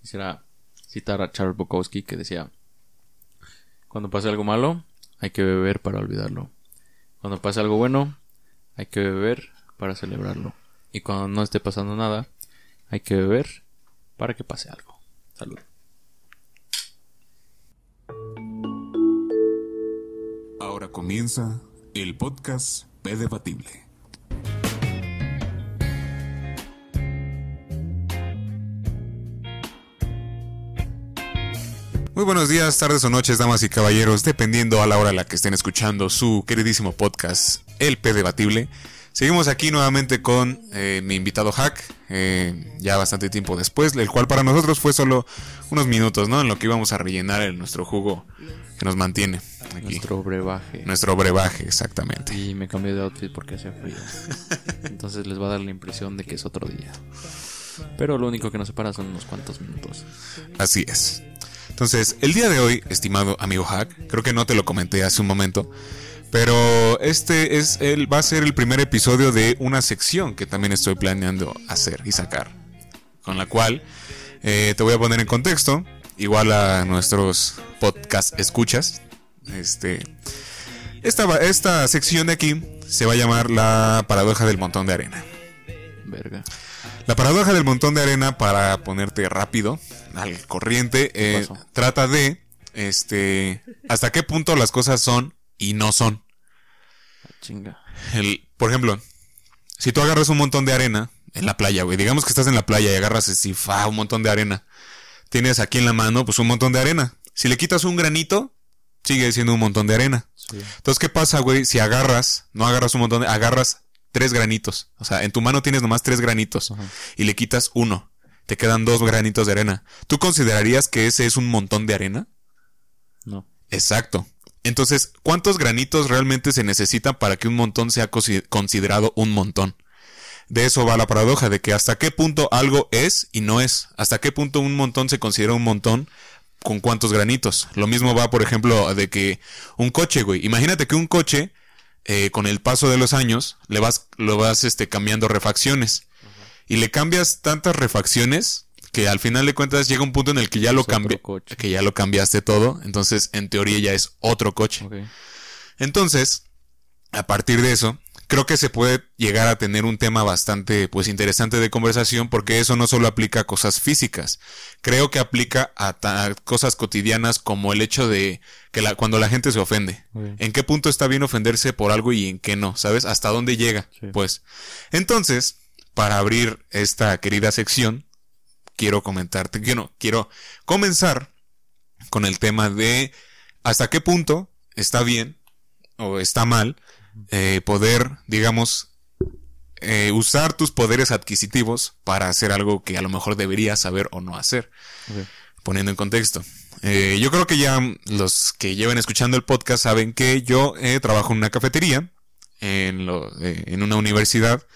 quisiera citar a Charles Bukowski que decía, cuando pase algo malo, hay que beber para olvidarlo. Cuando pase algo bueno, hay que beber para celebrarlo. Y cuando no esté pasando nada, hay que beber para que pase algo. Salud. Ahora comienza el podcast P Debatible. Muy buenos días, tardes o noches, damas y caballeros, dependiendo a la hora a la que estén escuchando su queridísimo podcast, El P Debatible. Seguimos aquí nuevamente con eh, mi invitado Hack, eh, ya bastante tiempo después, el cual para nosotros fue solo unos minutos, ¿no? En lo que íbamos a rellenar el, nuestro jugo que nos mantiene. Aquí. Nuestro brebaje. Nuestro brebaje, exactamente. Y me cambié de outfit porque hacía frío. Entonces les va a dar la impresión de que es otro día. Pero lo único que nos separa son unos cuantos minutos. Así es. Entonces, el día de hoy, estimado amigo Hack, creo que no te lo comenté hace un momento, pero este es el, va a ser el primer episodio de una sección que también estoy planeando hacer y sacar. Con la cual eh, te voy a poner en contexto, igual a nuestros podcast escuchas. Este, esta, esta sección de aquí se va a llamar la paradoja del montón de arena. Verga. La paradoja del montón de arena, para ponerte rápido al corriente, eh, trata de este hasta qué punto las cosas son y no son. Chinga. El, por ejemplo, si tú agarras un montón de arena en la playa, güey, digamos que estás en la playa y agarras así, fa, un montón de arena. Tienes aquí en la mano, pues un montón de arena. Si le quitas un granito, sigue siendo un montón de arena. Sí. Entonces, ¿qué pasa, güey? Si agarras, no agarras un montón de, agarras tres granitos. O sea, en tu mano tienes nomás tres granitos Ajá. y le quitas uno. Te quedan dos granitos de arena. ¿Tú considerarías que ese es un montón de arena? No. Exacto. Entonces, ¿cuántos granitos realmente se necesitan para que un montón sea consi- considerado un montón? De eso va la paradoja, de que hasta qué punto algo es y no es. Hasta qué punto un montón se considera un montón con cuántos granitos. Lo mismo va, por ejemplo, de que un coche, güey. Imagínate que un coche, eh, con el paso de los años, le vas, lo vas este, cambiando refacciones. Y le cambias tantas refacciones que al final de cuentas llega un punto en el que ya lo Es cambi- coche. que ya lo cambiaste todo. Entonces, en teoría ya es otro coche. Entonces, a partir de eso, creo que se puede llegar a tener un tema bastante pues interesante de conversación porque eso no solo aplica a cosas físicas, creo que aplica a, cosas cotidianas como el hecho de que la, cuando la gente se ofende, en qué punto está bien ofenderse por algo y en qué no, ¿sabes? Hasta dónde llega, Sí. pues. Entonces, para abrir esta querida sección, quiero comentarte, quiero, quiero comenzar con el tema de hasta qué punto está bien o está mal eh, poder, digamos, eh, usar tus poderes adquisitivos para hacer algo que a lo mejor deberías saber o no hacer. Poniendo en contexto. Eh, yo creo que ya los que lleven escuchando el podcast saben que yo eh, trabajo en una cafetería, en, lo- en una universidad,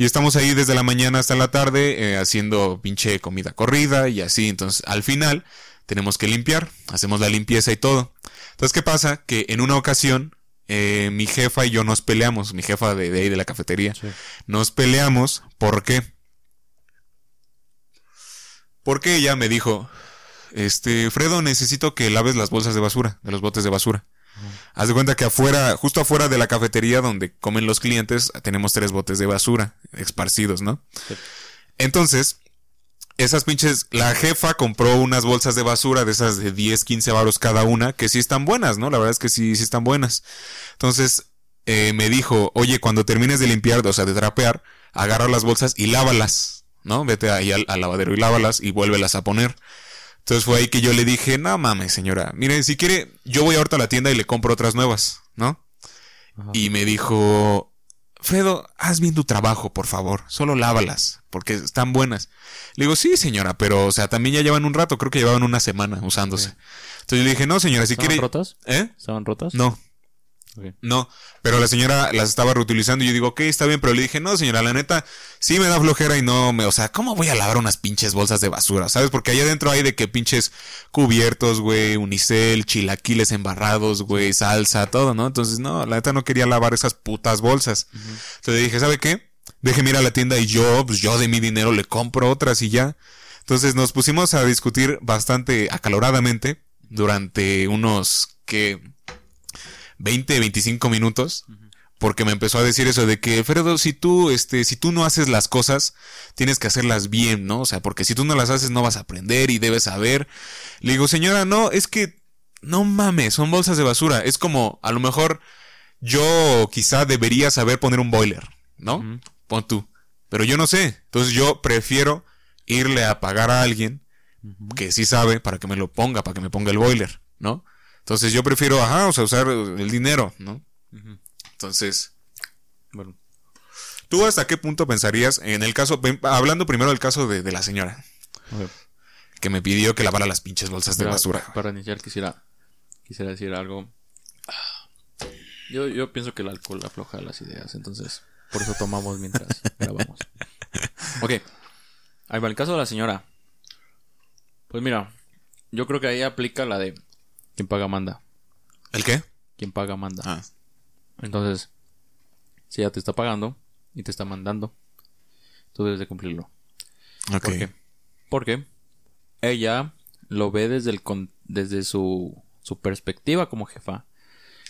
y estamos ahí desde la mañana hasta la tarde eh, haciendo pinche comida corrida y así. Entonces, al final, tenemos que limpiar, hacemos la limpieza y todo. Entonces, ¿qué pasa? Que en una ocasión, eh, mi jefa y yo nos peleamos, mi jefa de, de ahí de la cafetería, Sí. nos peleamos, ¿por qué? Porque ella me dijo, este, Fredo, necesito que laves las bolsas de basura, de los botes de basura. Haz de cuenta que afuera, justo afuera de la cafetería donde comen los clientes, tenemos tres botes de basura esparcidos, ¿no? Sí. Entonces, esas pinches, la jefa compró unas bolsas de basura de esas de 10, 15 varos cada una, que sí están buenas, ¿no? La verdad es que sí, sí están buenas. Entonces, eh, me dijo, oye, cuando termines de limpiar, o sea, de trapear, agarra las bolsas y lávalas, ¿no? Vete ahí al, al lavadero y lávalas y vuélvelas a poner. Entonces fue ahí que yo le dije, no mames, señora, mire, si quiere, yo voy ahorita a la tienda y le compro otras nuevas, ¿no? Ajá. Y me dijo, Fredo, haz bien tu trabajo, por favor, solo lávalas, porque están buenas. Le digo, sí, señora, pero, o sea, también ya llevan un rato, creo que llevaban una semana usándose. Entonces yo le dije, no, señora, si ¿Estaban quiere... rotas? ¿Eh? ¿Estaban rotas? No, No, pero la señora las estaba reutilizando y yo digo, ok, está bien, pero le dije, no, señora, la neta, sí me da flojera y no me, o sea, ¿cómo voy a lavar unas pinches bolsas de basura? ¿Sabes? Porque allá adentro hay de que pinches cubiertos, güey, unicel, chilaquiles embarrados, güey, salsa, todo, ¿no? Entonces, no, la neta no quería lavar esas putas bolsas. Entonces le dije, ¿sabe qué? Déjeme ir a la tienda y yo, pues yo de mi dinero le compro otras y ya. Entonces Entonces nos pusimos a discutir bastante acaloradamente durante unos que 20, 25 minutos. Porque me empezó a decir eso de que, Fredo, si tú, este, si tú no haces las cosas, tienes que hacerlas bien, ¿no? O sea, porque si tú no las haces no vas a aprender y debes saber. Le digo, señora, no, es que, no mames, son bolsas de basura. Es como, a lo mejor, yo quizá debería saber poner un boiler, ¿no? Pon tú. Pero yo no sé. Entonces yo prefiero irle a pagar a alguien que sí sabe para que me lo ponga, para que me ponga el boiler, ¿no? Entonces yo prefiero, ajá, o sea, usar el dinero, ¿no? Entonces, Bueno, ¿tú hasta qué punto pensarías en el caso, hablando primero del caso de, de la señora, que me pidió que lavara las pinches bolsas de para- basura? Para iniciar quisiera, quisiera decir algo. Yo, yo pienso que el alcohol afloja las ideas, entonces por eso tomamos mientras grabamos. Ok, ahí va el caso de la señora. Pues mira, yo creo que ahí aplica la de quien paga manda. ¿El qué? Quien paga manda. Ah, Entonces, si ella te está pagando y te está mandando, tú debes de cumplirlo. ok. ¿Por qué? Porque ella lo ve desde, el con- desde su, su perspectiva como jefa,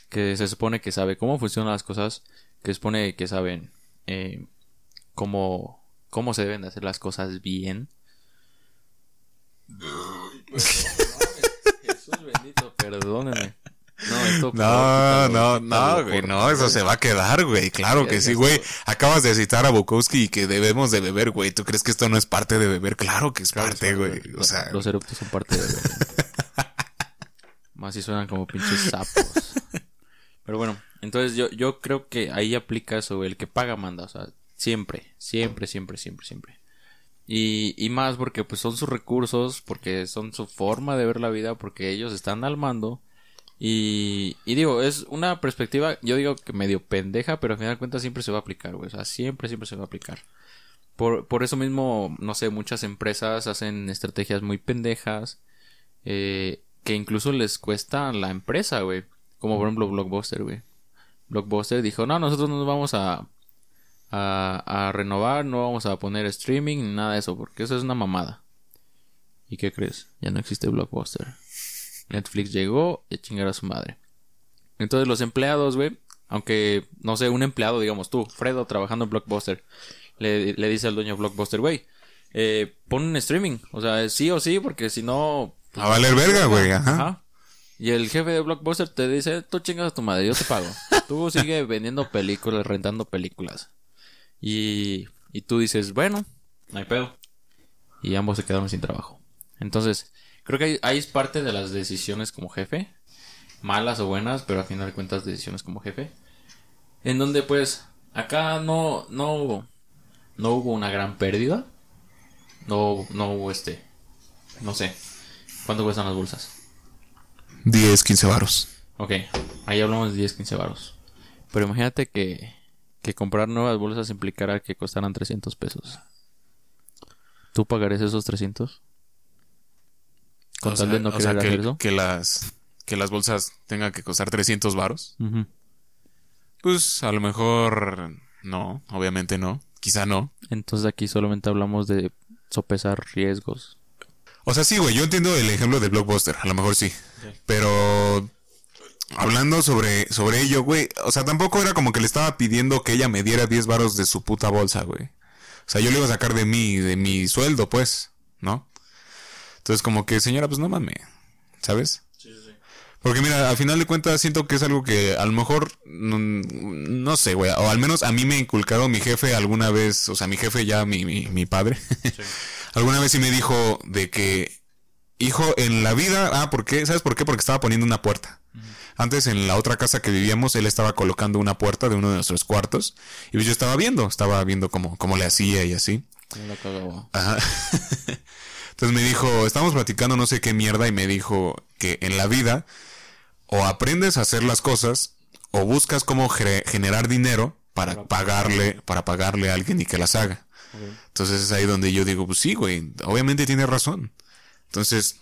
que se supone que sabe cómo funcionan las cosas, que supone que saben eh, cómo, cómo se deben de hacer las cosas bien. No, esto No, no, no, güey, no, eso se va a quedar, güey. Claro que sí, güey. Acabas de citar a Bukowski y que debemos de beber, güey. ¿Tú crees que esto no es parte de beber? Claro que es Claro, parte, güey. O los- sea, Los eruptos son parte de. Más si suenan como pinches sapos. Pero bueno, entonces yo, yo creo que ahí aplica eso, el que paga manda, o sea, siempre, siempre, siempre, siempre, siempre. Y, y más porque pues son sus recursos, porque son su forma de ver la vida, porque ellos están al mando. Y, digo, es una perspectiva, yo digo que medio pendeja, pero al final de cuentas siempre se va a aplicar, güey. O sea, siempre, siempre se va a aplicar. Por, por eso mismo, no sé, muchas empresas hacen estrategias muy pendejas eh, que incluso les cuesta la empresa, güey. Como por ejemplo Blockbuster, güey. Blockbuster dijo, no, nosotros no nos vamos a, a, a renovar, no vamos a poner streaming ni nada de eso, porque eso es una mamada. ¿Y qué crees? Ya no existe Blockbuster. Netflix llegó y a chingar a su madre. Entonces los empleados, güey, aunque, no sé, un empleado, digamos tú, Fredo, trabajando en Blockbuster, le, le dice al dueño de Blockbuster, güey, eh, pon un streaming. O sea, sí o sí, porque si no... a valer verga, güey. Ajá. Ajá. Y el jefe de Blockbuster te dice, tú chingas a tu madre, yo te pago. Tú sigue vendiendo películas, rentando películas. Y, y tú dices, bueno, no hay pedo. Y ambos se quedaron sin trabajo. Entonces, creo que ahí, ahí es parte de las decisiones como jefe. Malas o buenas, pero al final de cuentas decisiones como jefe. En donde pues, acá no, no, no hubo una gran pérdida. No, no hubo este, no sé. ¿Cuánto cuestan las bolsas? 10, 15 varos. Ok, ahí hablamos de 10, 15 varos. Pero imagínate que, que comprar nuevas bolsas implicara que costaran 300 pesos. ¿Tú pagarías esos 300? Con O tal sea, de no o sea, querer que, hacer eso. que las que las bolsas tengan que costar 300 varos. Pues a lo mejor no, obviamente no. Quizá no. Entonces aquí solamente hablamos de sopesar riesgos. O sea, sí, güey, yo entiendo el ejemplo de Blockbuster, a lo mejor sí. Pero hablando sobre, sobre ello, güey, o sea, tampoco era como que le estaba pidiendo que ella me diera 10 varos de su puta bolsa, güey. O sea, yo le iba a sacar de mi, de mi sueldo, pues, ¿no? Entonces, como que, señora, pues no mames, ¿sabes? Porque mira, al final de cuentas siento que es algo que a lo mejor, no, no sé, güey, o al menos a mí me ha inculcado mi jefe alguna vez, o sea, mi jefe ya, mi, mi, mi padre, alguna vez sí me dijo de que, hijo, en la vida, ah, ¿por qué? ¿Sabes por qué? Porque estaba poniendo una puerta. Antes en la otra casa que vivíamos, él estaba colocando una puerta de uno de nuestros cuartos y pues yo estaba viendo, estaba viendo cómo, cómo le hacía y así. Me la cagaba. Ajá. Entonces me dijo, estábamos platicando no sé qué mierda y me dijo que en la vida o aprendes a hacer las cosas o buscas cómo ge- generar dinero para pagarle, para pagarle a alguien y que las haga. Entonces es ahí donde yo digo, pues sí, güey, obviamente tiene razón. Entonces,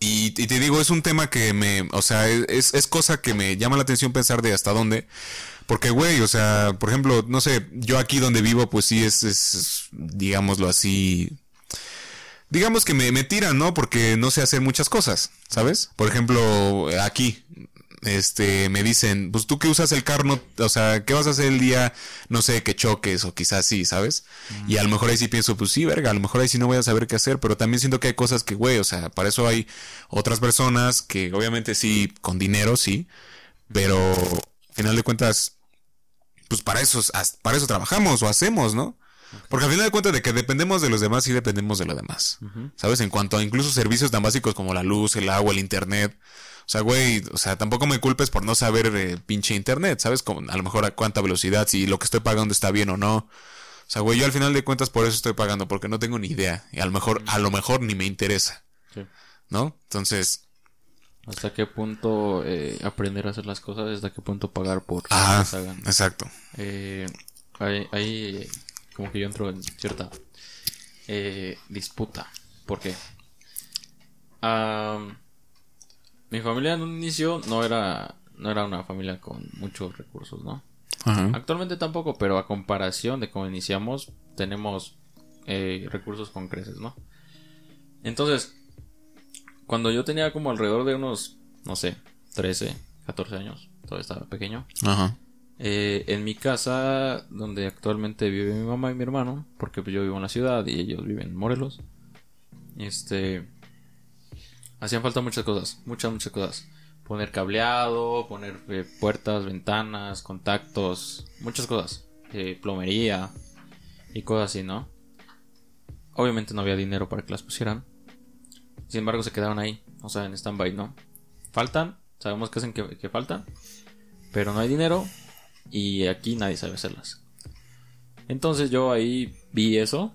y, y te digo, es un tema que me, o sea, es, es cosa que me llama la atención pensar de hasta dónde. Porque, güey, o sea, por ejemplo, no sé, yo aquí donde vivo, pues sí es, es digámoslo así, digamos que me, me tiran, ¿no? Porque no sé hacer muchas cosas, ¿sabes? Por ejemplo, aquí, este, me dicen, pues tú que usas el carro, o sea, ¿qué vas a hacer el día, no sé, que choques o quizás sí, ¿sabes? Y a lo mejor ahí sí pienso, pues sí, verga, a lo mejor ahí sí no voy a saber qué hacer, pero también siento que hay cosas que, güey, o sea, para eso hay otras personas que obviamente sí, con dinero, sí, pero al final de cuentas, pues para eso, para eso trabajamos o hacemos, ¿no? Porque al final de cuentas de que dependemos de los demás, sí dependemos de lo demás. ¿Sabes? En cuanto a incluso servicios tan básicos como la luz, el agua, el internet. O sea, güey, o sea, tampoco me culpes por no saber eh, pinche internet, ¿sabes? Como a lo mejor a cuánta velocidad, si lo que estoy pagando está bien o no. O sea, güey, yo al final de cuentas por eso estoy pagando, porque no tengo ni idea. Y a lo mejor, a lo mejor ni me interesa, Sí. ¿no? Entonces, ¿Hasta qué punto eh, aprender a hacer las cosas? ¿Hasta qué punto pagar por que ah, las hagan? exacto. Eh, ahí, eh, como que yo entro en cierta eh, disputa. ¿Por qué? Mi familia en un inicio no era, no era una familia con muchos recursos, ¿no? Ajá. Actualmente tampoco, pero a comparación de cómo iniciamos, tenemos eh, recursos con creces, ¿no? Entonces, cuando yo tenía como alrededor de unos, no sé, 13, 14 años, todavía estaba pequeño, Ajá. Eh, en mi casa, donde actualmente vive mi mamá y mi hermano, porque yo vivo en la ciudad y ellos viven en Morelos, este, hacían falta muchas cosas, muchas, muchas cosas. Poner cableado, poner eh, puertas, ventanas, contactos, muchas cosas. eh, plomería y cosas así, ¿no? Obviamente no había dinero para que las pusieran. Sin embargo, se quedaban ahí, o sea, en stand-by, ¿no? Faltan, sabemos que hacen que, que faltan, pero no hay dinero y aquí nadie sabe hacerlas. Entonces yo ahí vi eso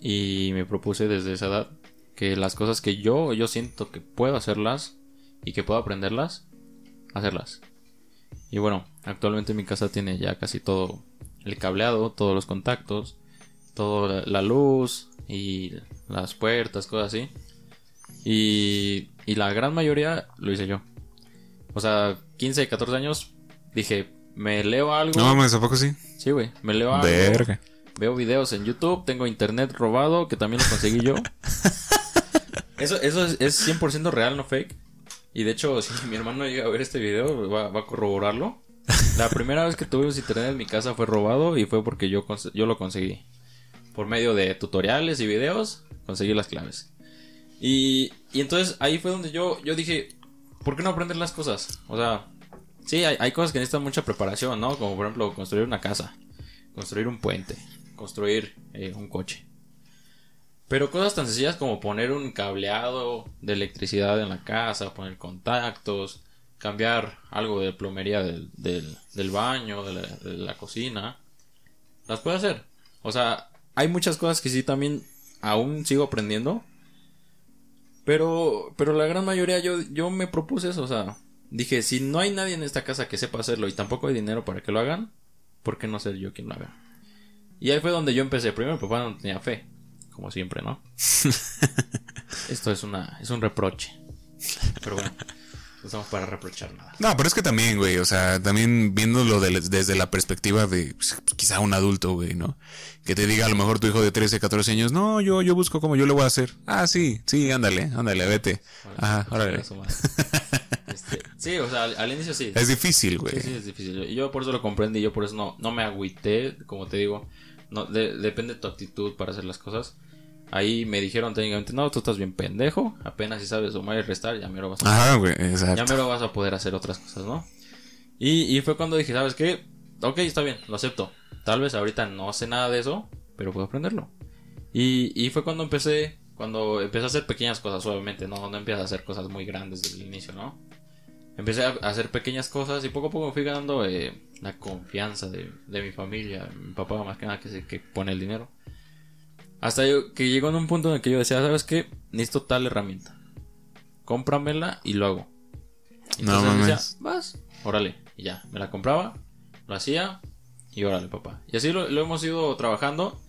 y me propuse desde esa edad que las cosas que yo yo siento que puedo hacerlas y que puedo aprenderlas, hacerlas. Y bueno, actualmente mi casa tiene ya casi todo el cableado, todos los contactos, toda la luz y las puertas, cosas así. Y, y la gran mayoría lo hice yo. O sea, 15, 14 años, dije, me leo algo. No mames, ¿a poco sí? Sí, güey, me leo algo. Verga. Veo videos en YouTube, tengo internet robado, que también lo conseguí yo. Eso, eso es, es 100% real, no fake. Y de hecho, si mi hermano llega a ver este video, va, va a corroborarlo. La primera vez que tuvimos internet en mi casa fue robado y fue porque yo, yo lo conseguí. Por medio de tutoriales y videos, conseguí las claves. Y, y entonces ahí fue donde yo, yo dije, ¿por qué no aprender las cosas? O sea, sí, hay, hay cosas que necesitan mucha preparación, ¿no? Como por ejemplo construir una casa, construir un puente, construir eh, un coche. Pero cosas tan sencillas como poner un cableado de electricidad en la casa, poner contactos, cambiar algo de plomería del, del, baño, de la, de la cocina, las puedo hacer. O sea, hay muchas cosas que sí también aún sigo aprendiendo. Pero, pero la gran mayoría yo, yo me propuse eso, o sea, dije, si no hay nadie en esta casa que sepa hacerlo y tampoco hay dinero para que lo hagan, ¿por qué no ser yo quien lo haga? Y ahí fue donde yo empecé. Primero papá no tenía fe, como siempre, ¿no? Esto es una, es un reproche. Pero bueno, no estamos para reprochar nada. No, pero es que también, güey, o sea, también viéndolo de- desde la perspectiva de pues, quizá un adulto, güey, ¿no? Que te diga a lo mejor tu hijo de 13, 14 años, no, yo, yo busco como yo lo voy a hacer. Ah, sí, sí, ándale, ándale, vete. Ajá, órale. Este, sí, o sea, al, al inicio sí. Es difícil, güey. Sí, sí, es difícil. Y yo por eso lo comprendí, yo por eso no, no me agüité, como te digo. No, de- depende de tu actitud para hacer las cosas. Ahí me dijeron técnicamente, no, tú estás bien pendejo, apenas si sabes sumar y restar, ya me lo vas a Ajá, güey, ya exacto. me lo vas a poder hacer otras cosas, ¿no? Y, y fue cuando dije, ¿sabes qué? Ok, está bien, lo acepto. Tal vez ahorita no sé nada de eso, pero puedo aprenderlo. Y, y fue cuando empecé, cuando empecé a hacer pequeñas cosas, suavemente, no, no empiezas a hacer cosas muy grandes desde el inicio, ¿no? Empecé a hacer pequeñas cosas y poco a poco fui ganando eh, la confianza de, de mi familia, mi papá más que nada que pone el dinero. Hasta yo, que llegó en un punto en el que yo decía, ¿sabes qué? Necesito tal herramienta. Cómpramela y lo hago. No Entonces mames. decía, vas, órale. Y ya, me la compraba, lo hacía y órale, papá. Y así lo, lo hemos ido trabajando.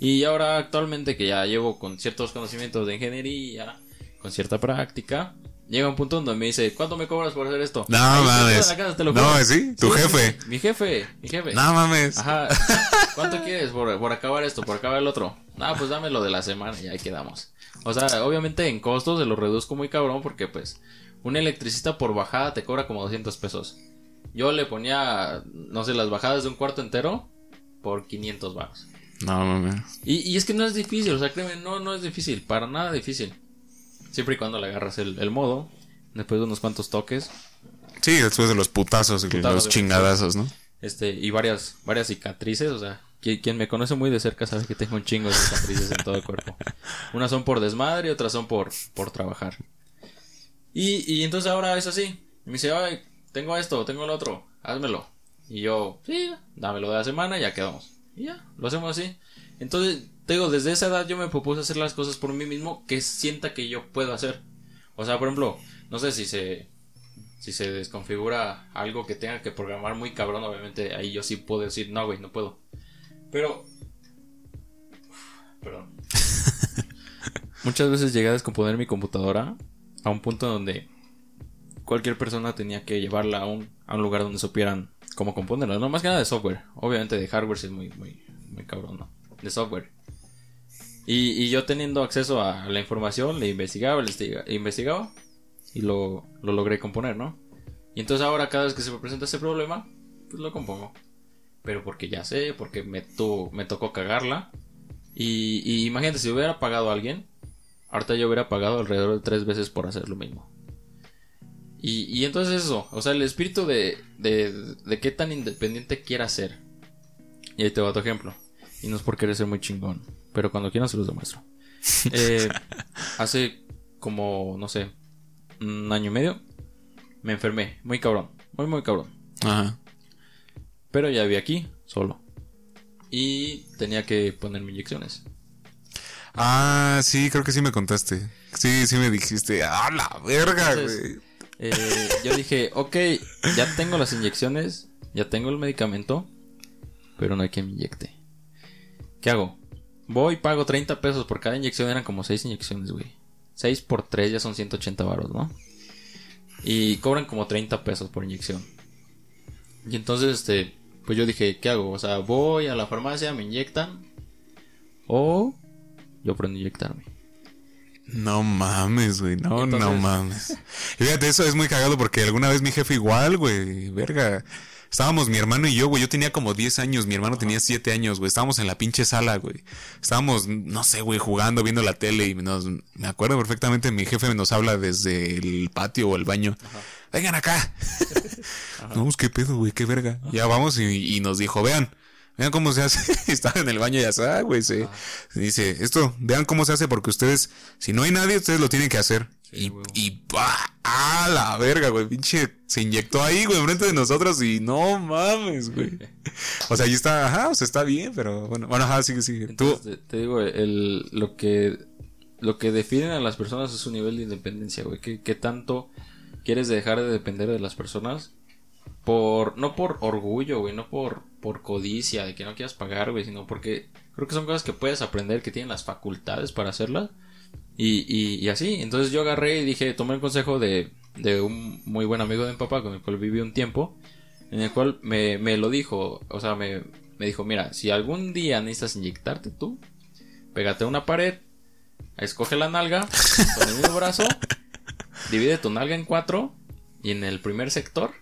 Y ahora actualmente que ya llevo con ciertos conocimientos de ingeniería, con cierta práctica, llega un punto donde me dice, ¿cuánto me cobras por hacer esto? No Ahí mames. la casa, te lo No. ¿sí? ¿Tu jefe? Mi jefe, mi jefe. No mames. Ajá. ¿Cuánto quieres por, por acabar esto, por acabar el otro? No, pues dame lo de la semana y ahí quedamos. O sea, obviamente en costos se lo reduzco muy cabrón porque pues un electricista por bajada te cobra como 200 pesos. Yo le ponía, no sé, las bajadas de un cuarto entero por 500 baros. No, mames. Y, y es que no es difícil, o sea, créeme, no, no es difícil, para nada difícil. Siempre y cuando le agarras el, el modo, después de unos cuantos toques, Sí, después de los putazos y los chingadazos, ¿no? este, y varias, varias cicatrices, o sea, quien, quien me conoce muy de cerca sabe que tengo un chingo de cicatrices en todo el cuerpo. Unas son por desmadre y otras son por, por trabajar. Y, y entonces ahora es así. Me dice, ay, tengo esto, tengo lo otro, házmelo. Y yo, sí, dámelo de la semana y ya quedamos. Y ya, lo hacemos así. Entonces, te digo, desde esa edad yo me propuse hacer las cosas por mí mismo que sienta que yo puedo hacer. O sea, por ejemplo, no sé si se si se desconfigura algo que tenga que programar muy cabrón, obviamente ahí yo sí puedo decir, no, güey, no puedo. Pero... Perdón. Muchas veces llegué a descomponer mi computadora a un punto donde cualquier persona tenía que llevarla a un, a un lugar donde supieran cómo componerla. No más que nada de software. Obviamente de hardware sí es muy, muy, muy cabrón, ¿no? De software. Y, yo teniendo acceso a la información, le investigaba, le investiga- investigaba y lo, lo logré componer, ¿no? Y entonces ahora cada vez que se me presenta ese problema, pues lo compongo. Pero porque ya sé, porque me, tu- me tocó cagarla. Y, imagínate, si hubiera pagado a alguien, ahorita yo hubiera pagado alrededor de tres veces por hacer lo mismo. Y, entonces eso, o sea, el espíritu de, de, de qué tan independiente quiera ser. Y ahí te va tu ejemplo. Y no es por querer ser muy chingón, pero cuando quieran se los demuestro. Eh, hace como, no sé, un año y medio, me enfermé, muy cabrón, muy, muy cabrón. Ajá. Pero ya vi aquí, solo. Y tenía que ponerme inyecciones. Ah, sí, creo que sí me contaste. Sí, sí me dijiste. ¡Ah, la verga, Entonces, güey! Eh, yo dije, ok, ya tengo las inyecciones, ya tengo el medicamento, pero no hay que me inyecte. ¿Qué hago? Voy y pago 30 pesos por cada inyección, eran como 6 inyecciones, güey. 6 por 3 ya son 180 baros, ¿no? Y cobran como 30 pesos por inyección. Y entonces, este, pues yo dije, ¿qué hago? O sea, voy a la farmacia, me inyectan, o yo aprendo a inyectarme. No mames, güey. No, Entonces- no mames. Fíjate, eso es muy cagado porque alguna vez mi jefe igual, güey. Verga. Estábamos mi hermano y yo, güey. Yo tenía como 10 años, mi hermano tenía 7 años, güey. Estábamos en la pinche sala, güey. Estábamos, no sé, güey, jugando, viendo la tele y nos, me acuerdo perfectamente, mi jefe nos habla desde el patio o el baño. Vengan acá. no, pues qué pedo, güey, qué verga. Ya vamos y, y nos dijo, vean. Vean cómo se hace. Estaba en el baño y ya, ah, güey, se dice, esto, vean cómo se hace porque ustedes, si no hay nadie, ustedes lo tienen que hacer. y, huevo. y pa, ah, la verga, güey, pinche, se inyectó ahí, güey, enfrente de nosotros y no mames, güey. O sea, ahí está, ajá, o sea, está bien, pero bueno, bueno, ajá, sigue, sigue. Tú, Entonces, te, te digo, el, lo que lo que definen a las personas es su nivel de independencia, güey. ¿Qué, qué tanto quieres dejar de depender de las personas? Por, no por orgullo, güey, no por, por codicia, de que no quieras pagar, güey, sino porque creo que son cosas que puedes aprender, que tienen las facultades para hacerlas. Y, y, y así, entonces yo agarré y dije, tomé el consejo de, de un muy buen amigo de mi papá con el cual viví un tiempo, en el cual me, me lo dijo, o sea, me, me dijo, mira, si algún día necesitas inyectarte tú, pégate a una pared, escoge la nalga con el mismo brazo, divide tu nalga en cuatro y en el primer sector,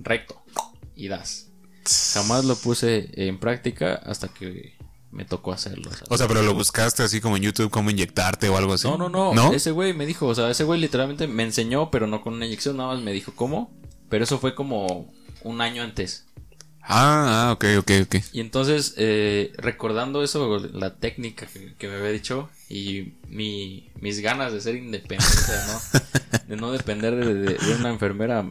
recto, y das. Jamás lo puse en práctica hasta que me tocó hacerlo. ¿sabes? o sea, pero lo buscaste así como en YouTube, cómo inyectarte o algo así. No, no, no, ¿No? Ese güey me dijo, o sea, ese güey literalmente me enseñó, pero no con una inyección, nada más me dijo cómo. Pero eso fue como un año antes. Ah, ah, ok, ok, ok. Y entonces, eh, recordando eso, la técnica que, que me había dicho y mi, mis ganas de ser independiente, ¿no? De no depender de, de- de una enfermera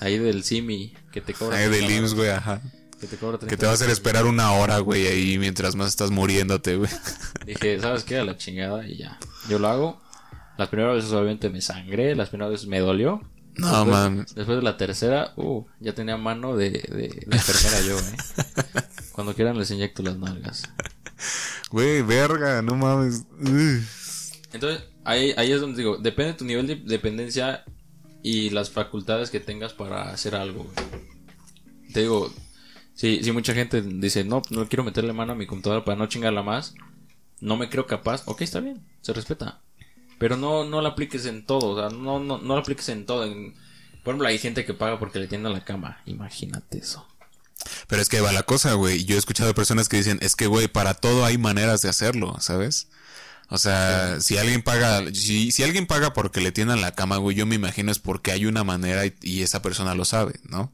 ahí del CIMI que te cobra. Ay, del 30 IMSS, güey, ajá. Que te cobra Que 30 te va a hacer esperar una hora, güey, ahí mientras más estás muriéndote, güey. Dije, ¿sabes qué? A la chingada y ya. Yo lo hago. Las primeras veces obviamente me sangré, las primeras veces me dolió. No Después- mames. Después de la tercera, uh, ya tenía mano de, de, de enfermera yo, eh. Cuando quieran les inyecto las nalgas. Güey, verga, no mames. Entonces, ahí, ahí es donde digo, depende de tu nivel de dependencia y las facultades que tengas para hacer algo. güey. Te digo, si, si mucha gente dice, no, no quiero meterle mano a mi computadora para no chingarla más, no me creo capaz, ok, está bien, se respeta. Pero no, no lo apliques en todo, o sea, no, no, no lo apliques en todo. En, por ejemplo, hay gente que paga porque le tienden la cama. Imagínate eso. Pero es que va la cosa, güey. Yo he escuchado personas que dicen, es que, güey, para todo hay maneras de hacerlo, ¿sabes? O sea, si alguien paga, si, si alguien paga porque le tiendan la cama, güey, yo me imagino es porque hay una manera y, y esa persona lo sabe, ¿no?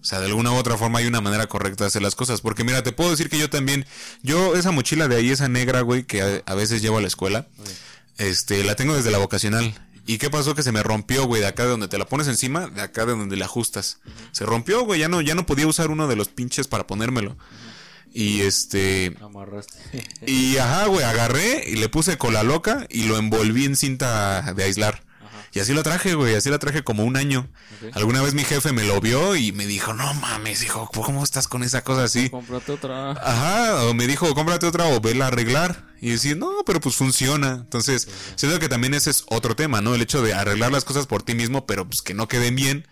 O sea, de alguna u otra forma hay una manera correcta de hacer las cosas. Porque mira, te puedo decir que yo también, yo esa mochila de ahí, esa negra, güey, que a, a veces llevo a la escuela, este, la tengo desde la vocacional. ¿Y qué pasó? Que se me rompió, güey, de acá de donde te la pones encima, de acá de donde la ajustas. Se rompió, güey, ya no, ya no podía usar uno de los pinches para ponérmelo. Y este, Amarraste. y ajá, güey, agarré y le puse cola loca y lo envolví en cinta de aislar. Y así lo traje, güey, así la traje como un año. Alguna vez mi jefe me lo vio y me dijo, no mames, hijo, ¿cómo estás con esa cosa así? Cómprate otra. Ajá, o me dijo, cómprate otra o vela a arreglar. Y decir, no, pero pues funciona. Entonces, siento que también ese es otro tema, ¿no? El hecho de arreglar las cosas por ti mismo, pero pues que no queden bien.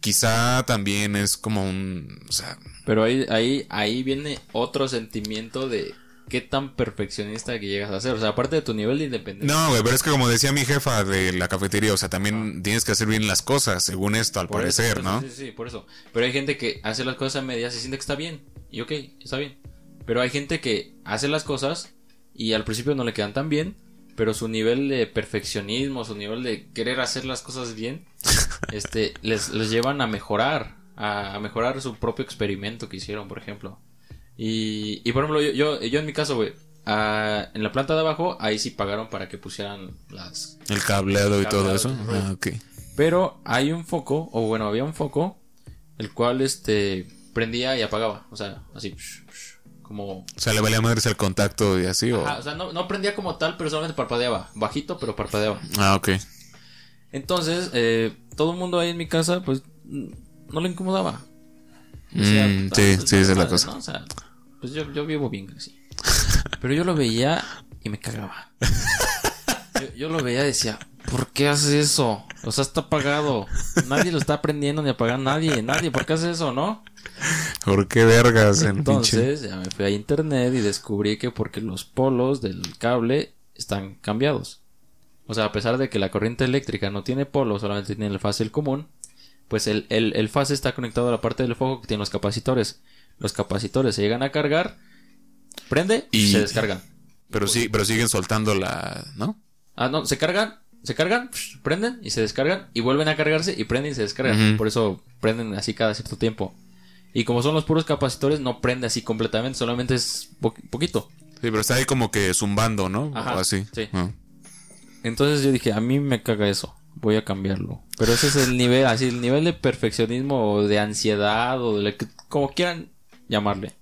Quizá también es como un, o sea, Pero ahí, ahí, ahí viene otro sentimiento de qué tan perfeccionista que llegas a ser. O sea, aparte de tu nivel de independencia. No, güey, pero es que como decía mi jefa de la cafetería, o sea, también tienes que hacer bien las cosas, según esto, al Por parecer, eso, ¿no? Sí, sí, por eso. Pero hay gente que hace las cosas a medias y siente que está bien. Y ok, está bien. Pero hay gente que hace las cosas y al principio no le quedan tan bien. Pero su nivel de perfeccionismo, su nivel de querer hacer las cosas bien, este, les, les llevan a mejorar. A, a mejorar su propio experimento que hicieron, por ejemplo. Y, y por ejemplo, yo, yo, yo en mi caso, güey, ah, en la planta de abajo, ahí sí pagaron para que pusieran las, El cableado y todo eso. todo. Ah, ok. pero hay un foco, o bueno, había un foco, el cual este prendía y apagaba. O sea, así, como. O sea, le valía madres el contacto y así, o... Ajá, o sea, no, no prendía como tal, pero solamente parpadeaba. Bajito, pero parpadeaba. Ah, ok. Entonces, eh, todo el mundo ahí en mi casa, pues, no le incomodaba. Mm, "Ah, sí, sí, esa es la cosa. ¿no? O sea, pues yo, yo vivo bien así. Pero yo lo veía y me cagaba. Yo, yo lo veía y decía, ¿por qué haces eso? O sea, está apagado. Nadie lo está aprendiendo ni apagando nadie, nadie. ¿Por qué haces eso, no? ¿Por qué vergas en pinche? Entonces, ya me fui a internet y descubrí que porque los polos del cable están cambiados. O sea, a pesar de que la corriente eléctrica no tiene polos, solamente tiene el fase el común, pues el, el, el fase está conectado a la parte del foco que tiene los capacitores. Los capacitores se llegan a cargar, prende y, se descargan. Pero sí, pero siguen soltando la, ¿no? Ah, no, se cargan, se cargan, prenden y se descargan y vuelven a cargarse y prenden y se descargan. Por eso prenden así cada cierto tiempo. Y como son los puros capacitores, no prende así completamente, solamente es po- poquito. Sí, pero está ahí como que zumbando, ¿no? Ajá, o así. sí. Ah. Entonces yo dije, a mí me caga eso, voy a cambiarlo. Pero ese es el nivel, así, el nivel de perfeccionismo o de ansiedad o de lo que, como quieran llamarle.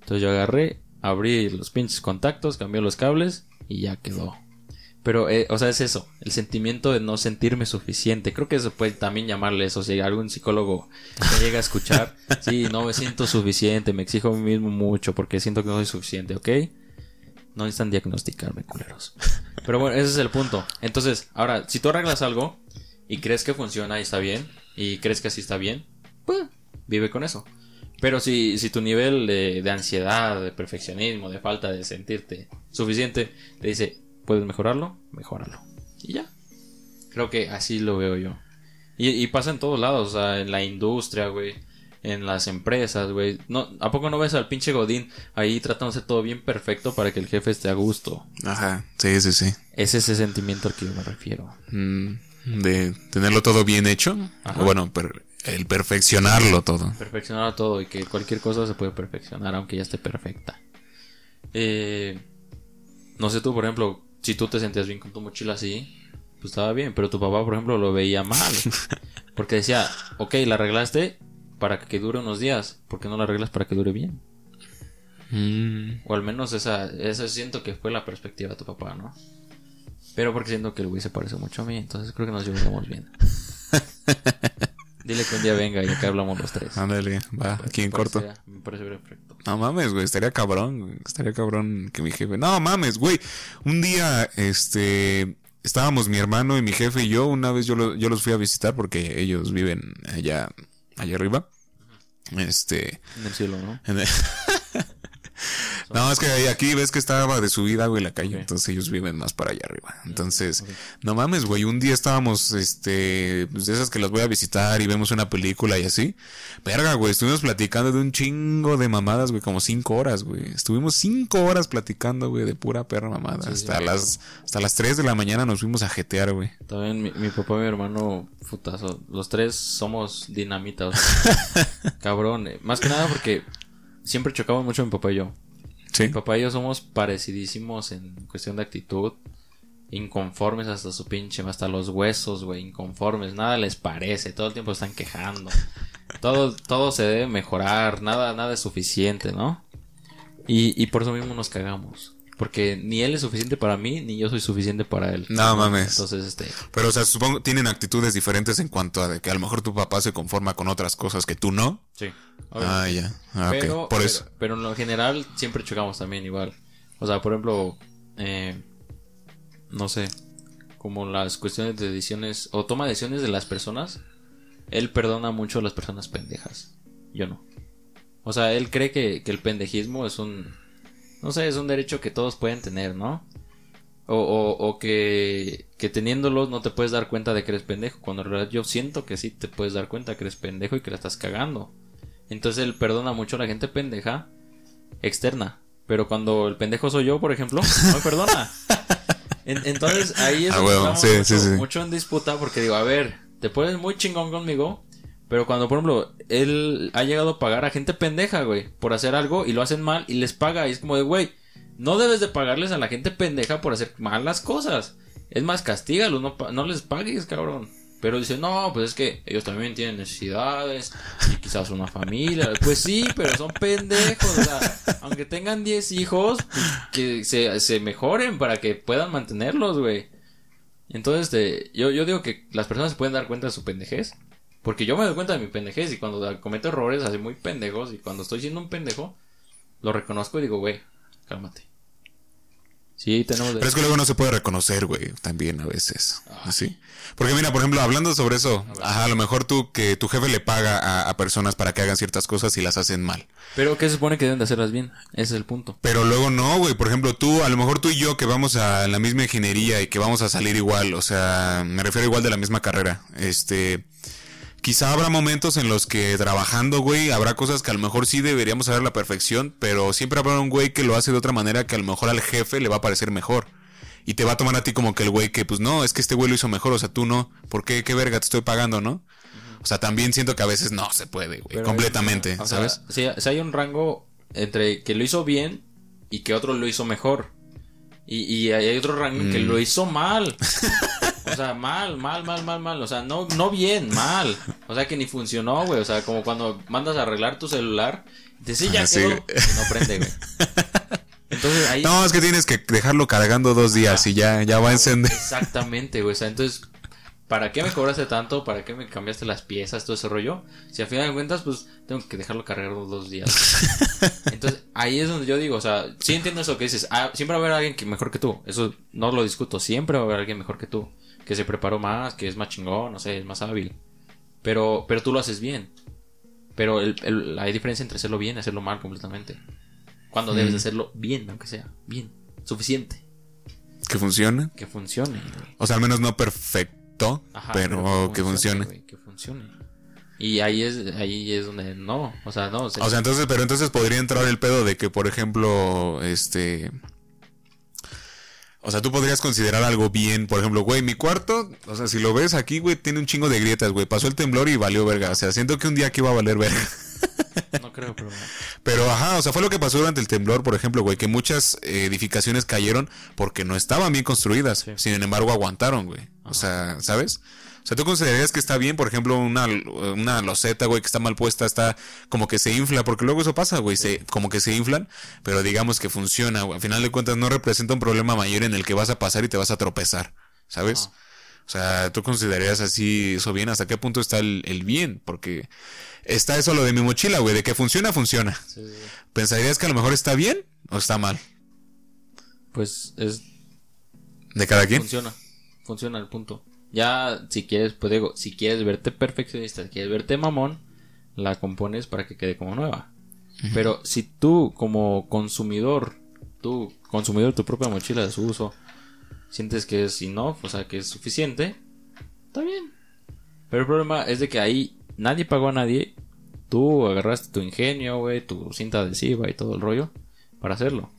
Entonces yo agarré, abrí los pinches contactos, cambié los cables y ya quedó. Pero, eh, o sea, es eso, el sentimiento de no sentirme suficiente. Creo que eso puede también llamarle eso. Si algún psicólogo me llega a escuchar, sí, no me siento suficiente, me exijo a mí mismo mucho porque siento que no soy suficiente, ¿ok? No necesitan diagnosticarme, culeros. Pero bueno, ese es el punto. Entonces, ahora, si tú arreglas algo y crees que funciona y está bien, y crees que así está bien, pues vive con eso. Pero si, si tu nivel de, de ansiedad, de perfeccionismo, de falta de sentirte suficiente, te dice, ¿puedes mejorarlo? Mejóralo. Y ya. Creo que así lo veo yo. Y, y pasa en todos lados, o sea, en la industria, güey. En las empresas, güey. No, ¿A poco no ves al pinche Godín ahí tratando de hacer todo bien perfecto para que el jefe esté a gusto? Ajá, sí, sí, sí. Es ese sentimiento al que yo me refiero. Mm, de tenerlo todo bien hecho. Ajá. O bueno, per- el perfeccionarlo todo. Perfeccionar todo y que cualquier cosa se puede perfeccionar aunque ya esté perfecta. Eh, no sé tú, por ejemplo, si tú te sentías bien con tu mochila así, pues estaba bien, pero tu papá, por ejemplo, lo veía mal. Porque decía, ok, la arreglaste para que dure unos días, ¿por qué no la arreglas para que dure bien? Mm, O al menos esa, esa siento que fue la perspectiva de tu papá, ¿no? Pero porque siento que el güey se parece mucho a mí, entonces creo que nos llevamos bien. Dile que un día venga y acá hablamos los tres. ándale, va, aquí en corto. parece- Me parece perfecto. No mames, güey, estaría cabrón. Estaría cabrón que mi jefe. No mames, güey. Un día, este, estábamos mi hermano y mi jefe y yo. Una vez yo, lo- yo los fui a visitar porque ellos viven allá, allá arriba. Este, En el cielo, ¿no? en el- No, es que aquí ves que estaba de subida, güey, la calle. Entonces ellos viven más para allá arriba. Entonces, no mames, güey. Un día estábamos, este, pues de esas que las voy a visitar y vemos una película y así. Verga, güey. Estuvimos platicando de un chingo de mamadas, güey. Como cinco horas, güey. Estuvimos cinco horas platicando, güey, de pura perra mamada. Sí, hasta las, hasta las tres de la mañana nos fuimos a jetear, güey. También mi, mi papá y mi hermano, futazo. Los tres somos dinamita. o sea, cabrón. eh, Más que nada porque siempre chocamos mucho mi papá y yo. Mi papá y yo somos parecidísimos en cuestión de actitud. Inconformes hasta su pinche, hasta los huesos, güey. Inconformes. Nada les parece. Todo el tiempo están quejando. Todo, todo se debe mejorar. Nada, nada es suficiente, ¿no? Y, y por eso mismo nos cagamos. Porque ni él es suficiente para mí, ni yo soy suficiente para él. No mames. Entonces, este. Pero, o sea, supongo tienen actitudes diferentes en cuanto a de que a lo mejor tu papá se conforma con otras cosas que tú no. Sí. Ah, ya. Ah. Pero, Por pero- eso. pero en lo general siempre chocamos también igual. O sea, por ejemplo, eh, no sé, como las cuestiones de decisiones o toma decisiones de las personas, él perdona mucho a las personas pendejas. Yo no. O sea, él cree que, que el pendejismo es un, no sé, es un derecho que todos pueden tener, ¿no? O, o, o que, que teniéndolos no te puedes dar cuenta de que eres pendejo. Cuando en realidad yo siento que sí te puedes dar cuenta que eres pendejo y que la estás cagando. Entonces él perdona mucho a la gente pendeja externa. Pero cuando el pendejo soy yo, por ejemplo, no me perdona. En- entonces ahí es Ah, sí, mucho, sí, sí. mucho en disputa porque digo, a ver, te pones muy chingón conmigo, pero cuando, por ejemplo, él ha llegado a pagar a gente pendeja, güey, por hacer algo y lo hacen mal y les paga y es como de, güey, no debes de pagarles a la gente pendeja por hacer malas cosas. Es más, castígalos, no, no les pagues, cabrón. Pero dice, no, pues es que ellos también tienen necesidades y quizás una familia. Pues sí, pero son pendejos. O sea, aunque tengan 10 hijos, pues, que se, se mejoren para que puedan mantenerlos, güey. Entonces, este, yo, yo digo que las personas se pueden dar cuenta de su pendejez. Porque yo me doy cuenta de mi pendejez y cuando cometo errores así muy pendejos y cuando estoy siendo un pendejo, lo reconozco y digo, güey, cálmate. Sí, tenemos... Pero es que luego no se puede reconocer, güey, también a veces. Así. Porque mira, por ejemplo, hablando sobre eso, ajá, a lo mejor tú que tu jefe le paga a, a personas para que hagan ciertas cosas y las hacen mal. Pero ¿qué se supone que deben de hacerlas bien? Ese es el punto. Pero luego no, güey. Por ejemplo, tú, a lo mejor tú y yo que vamos a la misma ingeniería y que vamos a salir igual, o sea, me refiero igual de la misma carrera. Este, quizá habrá momentos en los que trabajando, güey, habrá cosas que a lo mejor sí deberíamos saber a la perfección, pero siempre habrá un güey que lo hace de otra manera que a lo mejor al jefe le va a parecer mejor. Y te va a tomar a ti como que el güey que, pues no, es que este güey lo hizo mejor, o sea, tú no. ¿Por qué? ¿Qué verga te estoy pagando, no? O sea, también siento que a veces no se puede, güey, Pero completamente, hay- ¿sabes? sea, sí hay un rango entre que lo hizo bien y que otro lo hizo mejor. Y, y hay otro rango que Mm. lo hizo mal. O sea, mal, mal, mal, mal, mal. O sea, no, no bien, mal. O sea, que ni funcionó, güey. O sea, como cuando mandas a arreglar tu celular. Te sí, ya Ah, quedó. No prende, güey. Entonces ahí. No, es que tienes que dejarlo cargando dos días y ya, ya va a encender. Exactamente, güey. O sea, entonces, ¿para qué me cobraste tanto? ¿Para qué me cambiaste las piezas, todo ese rollo? Si a final de cuentas, pues tengo que dejarlo cargar dos días. Entonces, ahí es donde yo digo, o sea, sí entiendo eso que dices. Ah, siempre va a haber alguien que mejor que tú. Eso no lo discuto. Siempre va a haber alguien mejor que tú. Que se preparó más, que es más chingón, no sé, es más hábil. Pero, pero tú lo haces bien. Pero el, el- hay diferencia entre hacerlo bien y hacerlo mal completamente. Cuando debes de hacerlo bien, aunque sea bien. Suficiente. Que funcione. Que funcione, güey. O sea, al menos no perfecto, Ajá, pero, que funcione. güey, que funcione. Y ahí es, ahí es donde no, o sea, no. O sea, entonces, pero entonces podría entrar el pedo de que, por ejemplo, este. O sea, tú podrías considerar algo bien, por ejemplo, güey, mi cuarto, o sea, si lo ves aquí, güey, tiene un chingo de grietas, güey. Pasó el temblor y valió verga. O sea, siento que un día aquí iba a valer verga. no creo, pero Pero ajá, o sea, fue lo que pasó durante el temblor, por ejemplo, güey, que muchas eh, edificaciones cayeron porque no estaban bien construidas. Sí. Sin embargo, aguantaron, güey. O sea, ¿sabes? O sea, ¿tú considerarías que está bien, por ejemplo, una, una loseta, güey, que está mal puesta, está como que se infla? Porque luego eso pasa, güey, se, como que se inflan, pero digamos que funciona, güey. Al final de cuentas no representa un problema mayor en el que vas a pasar y te vas a tropezar, ¿sabes? O sea, ¿tú considerarías así eso bien? ¿Hasta qué punto está el, el bien? Porque está eso lo de mi mochila, güey, de que funciona, funciona. Sí, sí, sí. ¿Pensarías que a lo mejor está bien o está mal? Pues es ¿De cada quien? funciona, funciona el punto. Ya si quieres, pues digo, si quieres verte perfeccionista, si quieres verte mamón, la compones para que quede como nueva. Pero si tú, como consumidor, tú, consumidor de tu propia mochila de su uso, sientes que es enough, o sea, que es suficiente, está bien. Pero el problema es de que ahí nadie pagó a nadie. Tú agarraste tu ingenio, güey, tu cinta adhesiva y todo el rollo para hacerlo.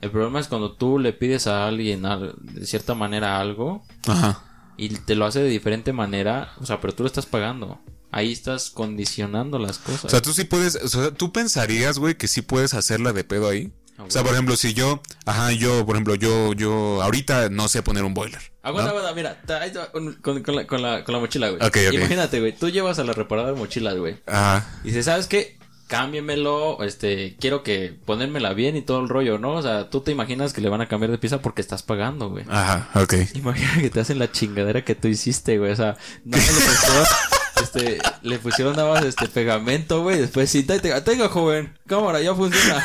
El problema es cuando tú le pides a alguien al- de cierta manera algo Ajá. Y te lo hace de diferente manera, o sea, pero tú lo estás pagando. Ahí estás condicionando las cosas. O sea, tú sí puedes, o sea, tú pensarías, güey, que sí puedes hacerla de pedo ahí. Ah, O sea, por ejemplo, si yo, ajá, yo, por ejemplo, yo, yo, ahorita no sé poner un boiler. Aguanta, ¿no? aguanta, mira, ta- va, con, con- la, con, la, con la mochila, güey. Ok, ok. Imagínate, güey, tú llevas a la reparadora de mochilas, güey. Ajá. Y dices, ¿sabes qué? Cámbiemelo, este, quiero que ponérmela bien y todo el rollo, ¿no? O sea, tú te imaginas que le van a cambiar de pieza porque estás pagando, güey. Ajá, ok. Imagina que te hacen la chingadera que tú hiciste, güey. O sea, más le pusieron, este, le pusieron nada más este pegamento, güey. Después sí, tenga, tenga, joven, cámara, ya funciona.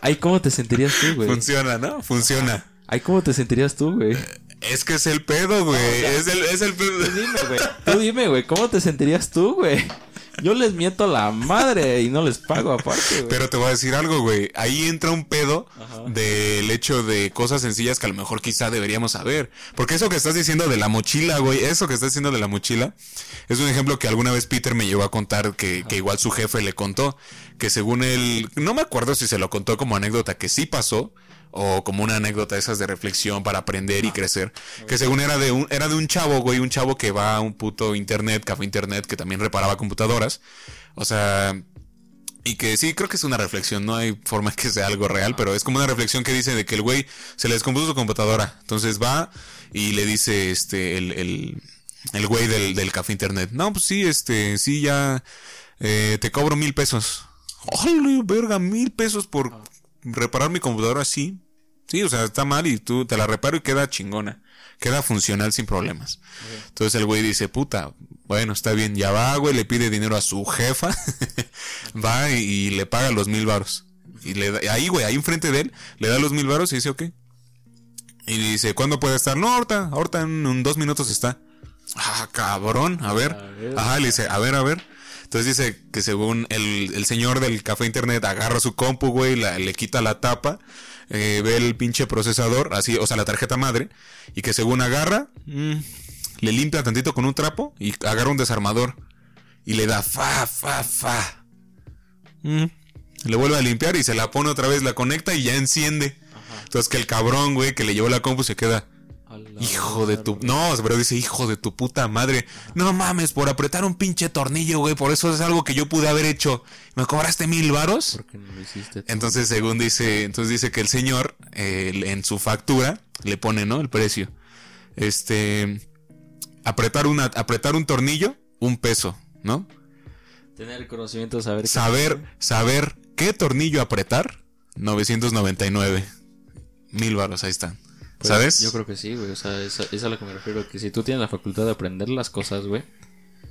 Ay, ¿cómo te sentirías tú, güey? Funciona, ¿no? Funciona. Ay, ¿cómo te sentirías tú, güey? Es que es el pedo, güey. es el, es el pedo. Tú dime, güey. Tú dime, güey, ¿cómo te sentirías tú, güey? Yo les miento la madre y no les pago aparte, güey. Pero te voy a decir algo, güey. Ahí entra un pedo Ajá. del hecho de cosas sencillas que a lo mejor quizá deberíamos saber. Porque eso que estás diciendo de la mochila, güey, eso que estás diciendo de la mochila, es un ejemplo que alguna vez Peter me llegó a contar que, que igual su jefe le contó. Que según él, no me acuerdo si se lo contó como anécdota que sí pasó. O como una anécdota esas de reflexión para aprender y crecer. Que según era de un, era de un chavo, güey, un chavo que va a un puto internet, café internet, que también reparaba computadoras. O sea, y que sí, creo que es una reflexión, no hay forma que sea algo real, pero es como una reflexión que dice de que el güey se le descompuso su computadora. Entonces va y le dice este el, el, el güey del, del café internet. No, pues sí, este, sí, ya eh, te cobro mil pesos. ¡Holy verga! Mil pesos por reparar mi computadora así. Sí, o sea, está mal y tú te la reparo y queda chingona. Queda funcional sin problemas. Entonces el güey dice, puta, bueno, está bien, ya va, güey, le pide dinero a su jefa. va y, y le paga los mil varos. Y le da, ahí, güey, ahí enfrente de él, le da los mil varos y dice, ok. Y dice, ¿cuándo puede estar? No, ahorita, ahorita en, dos minutos está. Ah, cabrón, a ver. A ver. Ajá, le dice, a ver, a ver. Entonces dice que según el, el señor del café internet agarra su compu, güey, la- le quita la tapa, eh, ve el pinche procesador, así, o sea, la tarjeta madre, y que según agarra, mm, le limpia tantito con un trapo y agarra un desarmador y le da fa, fa, fa. Mm, Le vuelve a limpiar y se la pone otra vez, la conecta y ya enciende. Entonces que el cabrón, güey, que le llevó la compu se queda. Hijo de tu... No, pero dice, hijo de tu puta madre. No mames, por apretar un pinche tornillo, güey. Por eso es algo que yo pude haber hecho. ¿Me cobraste mil varos? ¿Por qué no lo hiciste? Entonces, según dice, entonces dice que el señor, eh, en su factura, le pone, ¿no? El precio. Este... Apretar, una, apretar un tornillo, un peso, ¿no? Tener el conocimiento saber que- Saber, saber qué tornillo apretar, 999. Mil varos, ahí están. Pues, ¿Sabes? Yo creo que sí, güey. O sea, es, es a lo que me refiero. Que si tú tienes la facultad de aprender las cosas, güey,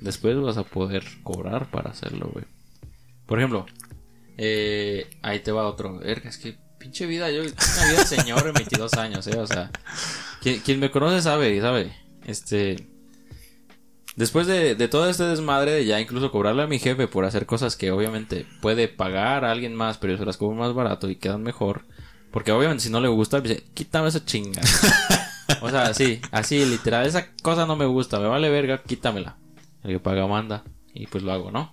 después vas a poder cobrar para hacerlo, güey. Por ejemplo, eh, ahí te va otro. Es que pinche vida, yo una vida señor de 22 años, eh. O sea, quien, quien me conoce sabe, sabe. Este. Después de, de todo este desmadre de ya incluso cobrarle a mi jefe por hacer cosas que obviamente puede pagar a alguien más, pero yo se las cobro más barato y quedan mejor. Porque obviamente si no le gusta, dice, quítame esa chinga. o sea, sí, así literal, esa cosa no me gusta, me vale verga, quítamela. El que paga manda. Y pues lo hago, ¿no?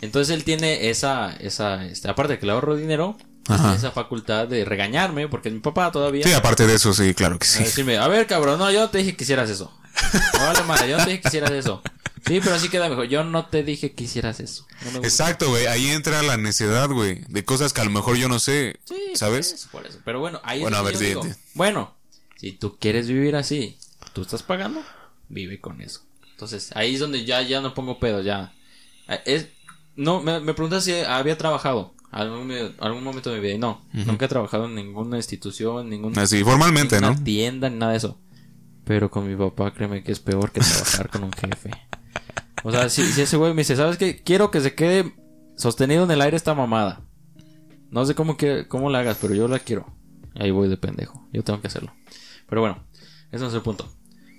Entonces él tiene esa, esa, este, aparte de que le ahorro dinero, Ajá. esa facultad de regañarme, porque mi papá todavía... Sí, aparte de eso, sí, claro que A sí. decirme, a ver, cabrón, no, yo no te dije que hicieras eso. No vale madre, yo no te dije que hicieras eso. Sí, pero así queda mejor. Yo no te dije que hicieras eso. No me gusta. Exacto, güey. Ahí entra la necedad, güey. De cosas que a lo mejor yo no sé. Sí, ¿Sabes? Por eso, por eso. Pero bueno, ahí Bueno, es a ver, yo di- digo, di. Bueno, si tú quieres vivir así, tú estás pagando, vive con eso. Entonces, ahí es donde ya, ya no pongo pedo, ya. Eh, Es, no, me, me preguntas si había trabajado algún, algún momento de mi vida. Y no, nunca he trabajado en ninguna institución, ningún, Así, formalmente, ninguna ¿no? tienda, ni nada de eso. Pero con mi papá, créeme que es peor que trabajar con un jefe. O sea, si, si ese güey me dice, ¿sabes qué? Quiero que se quede sostenido en el aire esta mamada. No sé cómo, que, cómo la hagas, pero yo la quiero. Ahí voy de pendejo. Yo tengo que hacerlo. Pero bueno, ese no es el punto.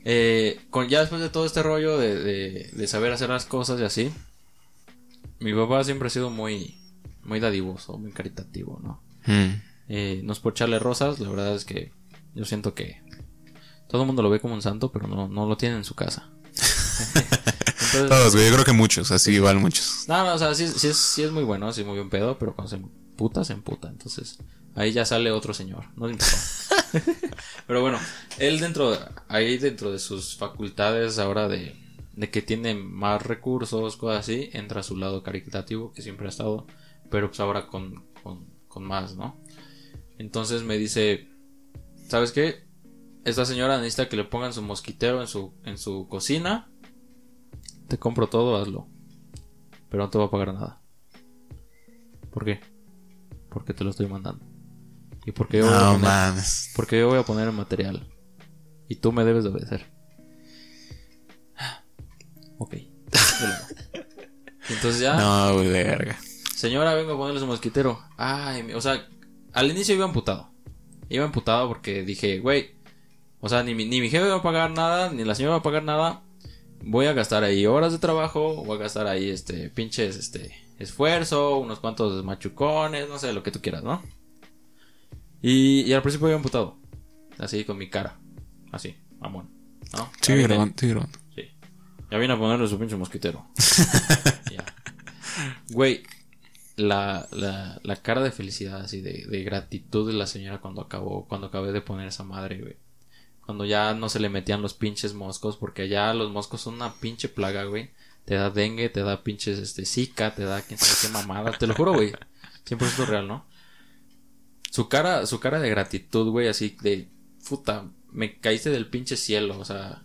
Eh, con, ya después de todo este rollo de, de, de saber hacer las cosas y así, mi papá siempre ha sido muy, muy dadivoso, muy caritativo, ¿no? Mm. Eh, no es por echarle rosas, la verdad es que yo siento que todo el mundo lo ve como un santo, pero no, no lo tiene en su casa. Entonces, Todos, güey. Yo creo que muchos, así igual muchos. no, no, o sea, sí, sí es, sí es muy bueno, sí es muy buen pedo, pero cuando se emputa, se emputa. Entonces, ahí ya sale otro señor, no le importa. pero bueno, él dentro, ahí dentro de sus facultades ahora de, de que tiene más recursos, cosas así, entra a su lado caritativo, que siempre ha estado, pero pues ahora con, con, con más, ¿no? Entonces me dice, ¿sabes qué? Esta señora necesita que le pongan su mosquitero en su, en su cocina. Te compro todo, hazlo. Pero no te voy a pagar nada. ¿Por qué? Porque te lo estoy mandando. Y porque yo, voy, a poner, mames. porque yo voy a poner el material. Y tú me debes de obedecer. Ok. Entonces ya... No, güey, verga. Señora, vengo a ponerle su mosquitero. Ay, o sea, al inicio iba emputado. Iba emputado porque dije, güey, o sea, ni mi, ni mi jefe va a pagar nada, ni la señora va a pagar nada. Voy a gastar ahí horas de trabajo, voy a gastar ahí, este, pinches, este, esfuerzo, unos cuantos machucones, no sé, lo que tú quieras, ¿no? Y, y al principio iba emputado. Así, con mi cara. Así, mamón. ¿No? Sigue vine- grabando, sigue grabando. Sí. Ya vine a ponerle su pinche mosquitero. Ya. Güey, la, la, la cara de felicidad, así, de, de gratitud de la señora cuando acabó, cuando acabé de poner esa madre, güey. Cuando ya no se le metían los pinches moscos, porque ya los moscos son una pinche plaga, güey. Te da dengue, te da pinches, este, zika, te da quién sabe qué mamada. Te lo juro, güey. 100% real, ¿no? Su cara, su cara de gratitud, güey, así de, puta, me caíste del pinche cielo, o sea,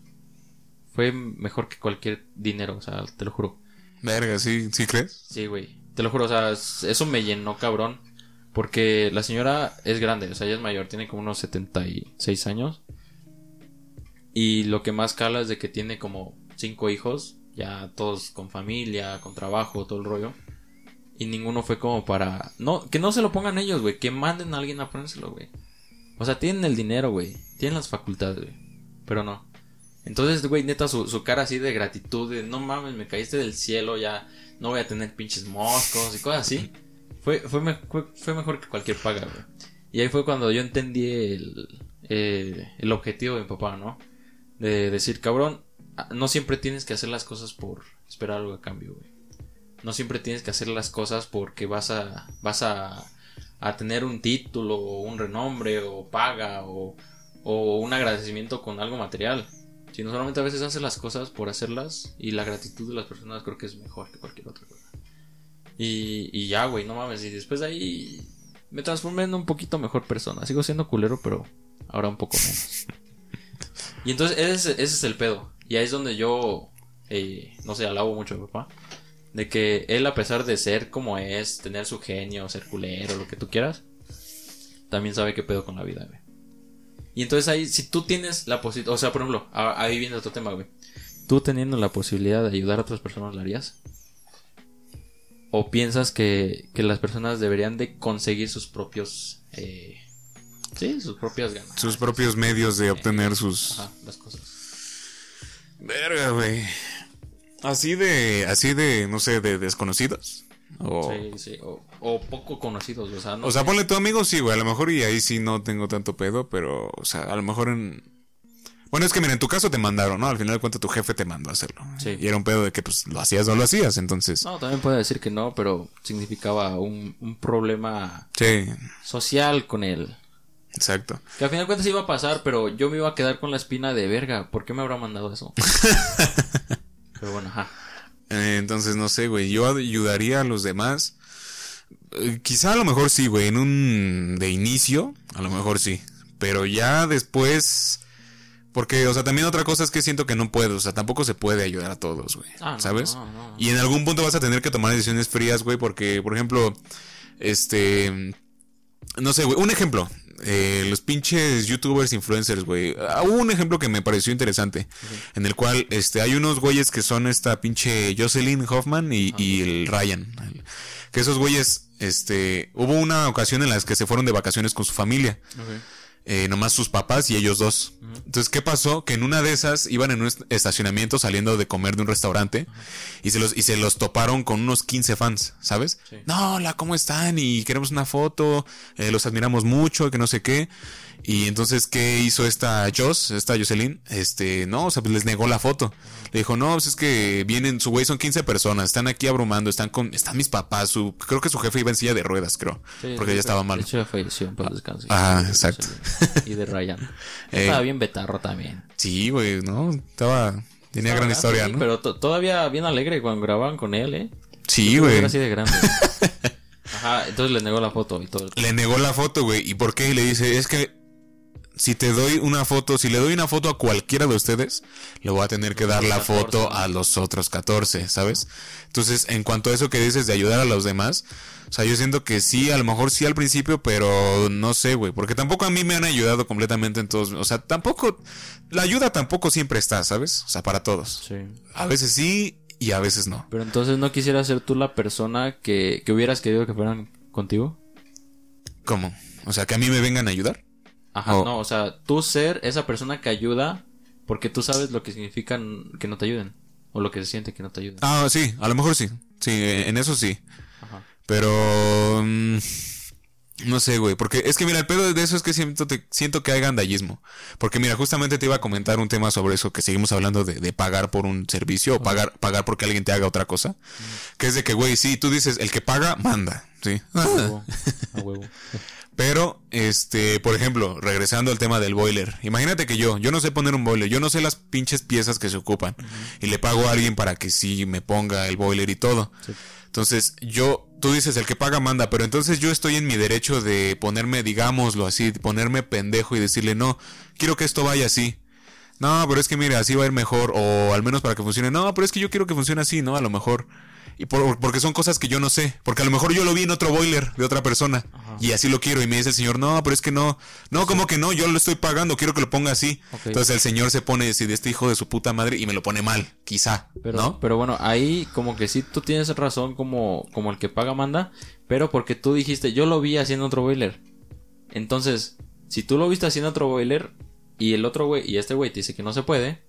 fue mejor que cualquier dinero, o sea, te lo juro. Verga, ¿sí, ¿sí crees? Sí, güey. Te lo juro, o sea, es- eso me llenó cabrón. Porque la señora es grande, o sea, ella es mayor, tiene como unos 76 años. Y lo que más cala es de que tiene como cinco hijos, ya todos con familia, con trabajo, todo el rollo. Y ninguno fue como para... No, que no se lo pongan ellos, güey, que manden a alguien a ponérselo, güey. O sea, tienen el dinero, güey, tienen las facultades, güey. Pero no. Entonces, güey, neta, su, su cara así de gratitud, de no mames, me caíste del cielo, ya no voy a tener pinches moscos y cosas así. Fue, fue, me- fue, mejor que cualquier paga, güey. Y ahí fue cuando yo entendí el, eh, el objetivo de mi papá, ¿no? De decir, cabrón, ah, no siempre tienes que hacer las cosas por esperar algo a cambio, güey. No siempre tienes que hacer las cosas porque vas a, vas a, a tener un título, o un renombre, o paga, o, o un agradecimiento con algo material. Sino solamente a veces haces las cosas por hacerlas y la gratitud de las personas creo que es mejor que cualquier otra cosa. Y, y ya, güey, no mames. Y después de ahí me transformé en un poquito mejor persona. Sigo siendo culero, pero ahora un poco menos. Y entonces ese, es el pedo. Y ahí es donde yo, eh, no sé, alabo mucho a mi papá. De que él, a pesar de ser como es, tener su genio, ser culero, lo que tú quieras, también sabe qué pedo con la vida, güey. Y entonces ahí, si tú tienes la posibilidad, o sea, por ejemplo, ahí viene otro tema, güey. Tú teniendo la posibilidad de ayudar a otras personas, ¿la harías? ¿O piensas que, que las personas deberían de conseguir sus propios... Eh, sí, sus propias ganas? Sus propios medios de obtener sus... Ajá, las cosas. Verga, güey. Así de, así de, no sé, de desconocidos. O, Sí, sí. O, o poco conocidos, o sea, no o sea, sé. ponle tu amigo, sí, güey. A lo mejor y ahí sí no tengo tanto pedo, pero, o sea, a lo mejor en... Bueno, es que mira, en tu caso te mandaron, ¿no? Al final de cuentas tu jefe te mandó a hacerlo. Sí. Y era un pedo de que, pues, lo hacías o no lo hacías, entonces... No, también puede decir que no, pero significaba un, un problema Sí, social con él. Exacto. Que al final de cuentas iba a pasar, pero yo me iba a quedar con la espina de verga. ¿Por qué me habrá mandado eso? pero bueno, ajá. Eh, entonces, no sé, güey. Yo ayudaría a los demás. Eh, quizá a lo mejor sí, güey. En un... De inicio, a lo mejor sí. Pero ya después... Porque, o sea, también otra cosa es que siento que no puedo. O sea, tampoco se puede ayudar a todos, güey. Ah, ¿Sabes? no, no, no. Y en algún punto vas a tener que tomar decisiones frías, güey. Porque, por ejemplo, este... No sé, güey. Un ejemplo. Eh, los pinches youtubers influencers, güey. Ah, hubo un ejemplo que me pareció interesante. En el cual este, hay unos güeyes que son esta pinche Jocelyn Hoffman y, y el Ryan. Que esos güeyes, este, hubo una ocasión en las que se fueron de vacaciones con su familia. Eh, nomás sus papás y ellos dos. Entonces, ¿qué pasó? Que en una de esas iban en un est- estacionamiento saliendo de comer de un restaurante y se los, y se los toparon con unos 15 fans, ¿sabes? Sí. No, hola, ¿cómo están? Y queremos una foto, eh, los admiramos mucho, que no sé qué. Y entonces, ¿qué hizo esta Joss, esta Jocelyn? Este, no, o sea, pues les negó la foto. Le dijo, no, pues es que vienen, su güey son 15 personas, están aquí abrumando, están con, están mis papás, su, creo que su jefe iba en silla de ruedas, creo, Sí, porque ya estaba mal. De hecho, falleció, descanse. Ah, Sí, exacto. Y de Ryan. Eh. Estaba bien betarro también. Sí, güey, ¿no? Estaba, tenía gran historia, ¿no? Pero to- todavía bien alegre cuando grababan con él, ¿eh? Sí, güey. Era así de grande. Ajá, entonces le negó la foto y todo. Le negó la foto, güey. ¿Y por qué? Y le dice, es que si te doy una foto, si le doy una foto a cualquiera de ustedes, le voy a tener que dar la 14, foto a los otros 14, ¿sabes? Entonces, en cuanto a eso que dices de ayudar a los demás, o sea, yo siento que sí, a lo mejor sí al principio, pero no sé, güey, porque tampoco a mí me han ayudado completamente en todos, o sea, tampoco, la ayuda tampoco siempre está, ¿sabes? O sea, para todos. Sí. A veces sí y a veces no. Pero entonces no quisieras ser tú la persona que, que hubieras querido que fueran contigo. ¿Cómo? O sea, que a mí me vengan a ayudar. Ajá, no, o sea, tú ser esa persona que ayuda porque tú sabes lo que significa que no te ayuden. O lo que se siente que no te ayuden. Ah, sí, a lo mejor sí. Sí, en eso sí. Ajá. Pero... mm, no sé, güey. Porque es que mira, el pedo de eso es que siento, te- siento que hay gandallismo. Porque mira, justamente te iba a comentar un tema sobre eso, que seguimos hablando de, de pagar por un servicio o pagar, pagar porque alguien te haga otra cosa. Que es de que, güey, sí, tú dices, el que paga, manda. Sí. A huevo. A huevo. Pero, este, por ejemplo, regresando al tema del boiler. Imagínate que yo, yo no sé poner un boiler, yo no sé las pinches piezas que se ocupan. Y le pago a alguien para que sí me ponga el boiler y todo. Entonces, yo, tú dices, el que paga manda, pero entonces yo estoy en mi derecho de ponerme, digámoslo así, ponerme pendejo y decirle, no, quiero que esto vaya así. No, pero es que mira, así va a ir mejor, o al menos para que funcione. No, pero es que yo quiero que funcione así, ¿no? A lo mejor. Y por- porque son cosas que yo no sé. Porque a lo mejor yo lo vi en otro boiler de otra persona. Y así lo quiero. Y me dice el señor, no, pero es que no. No, como que no, yo lo estoy pagando, quiero que lo ponga así. Entonces el señor se pone así de este hijo de su puta madre y me lo pone mal, quizá. Pero, ¿No? pero bueno, ahí como que sí tú tienes razón como, como el que paga manda, pero porque tú dijiste, yo lo vi haciendo otro boiler. Entonces, si tú lo viste haciendo otro boiler y el otro güey, y este güey te dice que no se puede,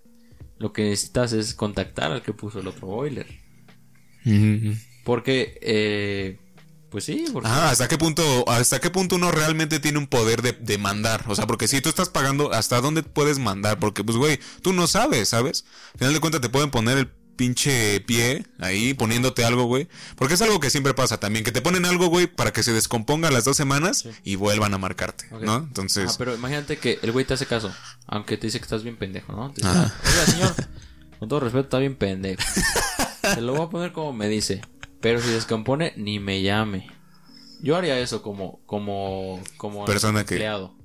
lo que necesitas es contactar al que puso el otro boiler. Porque, eh, pues sí, porque... Ajá, ¿hasta qué punto, hasta qué punto uno realmente tiene un poder de, de mandar? O sea, porque si tú estás pagando, ¿hasta dónde puedes mandar? Porque, pues, güey, tú no sabes, ¿sabes? Al final de cuentas te pueden poner el pinche pie ahí poniéndote algo, güey. Porque es algo que siempre pasa también, que te ponen algo, güey, para que se descomponga las dos semanas y vuelvan a marcarte. ¿no? Entonces, Ah, pero imagínate que el güey te hace caso, aunque te dice que estás bien pendejo, ¿no? Te dice, oiga, señor, con todo respeto, está bien pendejo. Se lo voy a poner como me dice, pero si descompone, ni me llame. Yo haría eso como, como, como Persona que- empleado.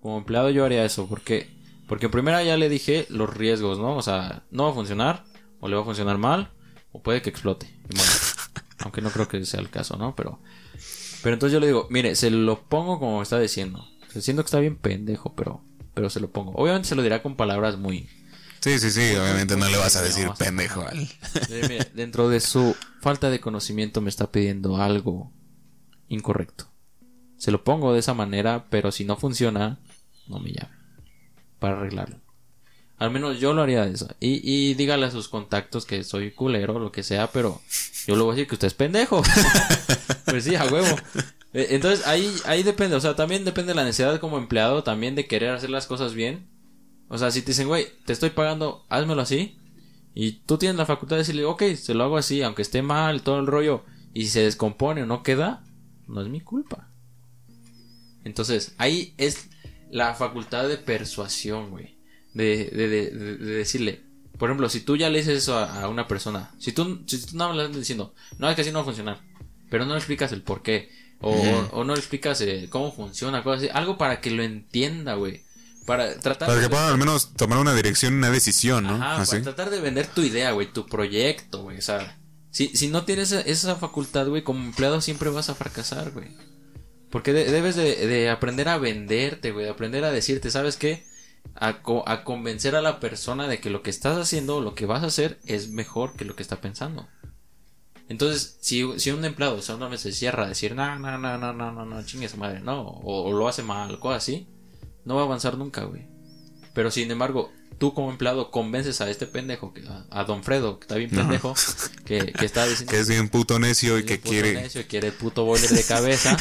Como empleado yo haría eso, porque, porque en primera ya le dije los riesgos, ¿no? O sea, no va a funcionar, o le va a funcionar mal, o puede que explote. Bueno, aunque no creo que sea el caso, ¿no? Pero, pero entonces yo le digo, mire, se lo pongo como me está diciendo. O sea, siento que está bien pendejo, pero, pero se lo pongo. Obviamente se lo dirá con palabras muy... sí, sí, sí, obviamente no le vas a decir vas a- pendejo al... Dentro de su falta de conocimiento me está pidiendo algo incorrecto. Se lo pongo de esa manera, pero si no funciona, no me llame. Para arreglarlo. Al menos yo lo haría de eso. Y, y dígale a sus contactos que soy culero, lo que sea, pero yo le voy a decir que usted es pendejo. pues sí, a huevo. Eh, Entonces ahí, ahí depende, o sea, también depende de la necesidad como empleado, también de querer hacer las cosas bien. O sea, si te dicen, güey, te estoy pagando, házmelo así. Y tú tienes la facultad de decirle, ok, se lo hago así, aunque esté mal, todo el rollo, y si se descompone o no queda, no es mi culpa. Entonces, ahí es la facultad de persuasión, güey. De, de, de, de- de decirle, por ejemplo, si tú ya le dices eso a, a una persona, si tú, si tú nada más le estás diciendo, no, es que así no va a funcionar, pero no le explicas el por qué, o, o no le explicas eh, cómo funciona, cosas así, algo para que lo entienda, güey. Para tratar Para de- que puedan al menos tomar una dirección, una decisión, ¿no? Ajá, Así. para tratar de vender tu idea, güey, tu proyecto, güey. O sea, si, si no tienes esa, esa facultad, güey, como empleado siempre vas a fracasar, güey. Porque de- debes de, de aprender a venderte, güey, de aprender a decirte, ¿sabes qué? A, co- a convencer a la persona de que lo que estás haciendo o lo que vas a hacer es mejor que lo que está pensando. Entonces, si, si un empleado, o sea, una vez se cierra a decir, no, no, no, no, no, no, no, chingue su madre, no, o, o lo hace mal, cosas así, no va a avanzar nunca, güey. Pero sin embargo, tú como empleado convences a este pendejo, a, Don Fredo, que está bien pendejo, que, que está diciendo Que es bien puto necio y que puto quiere. necio y quiere el puto boiler de cabeza.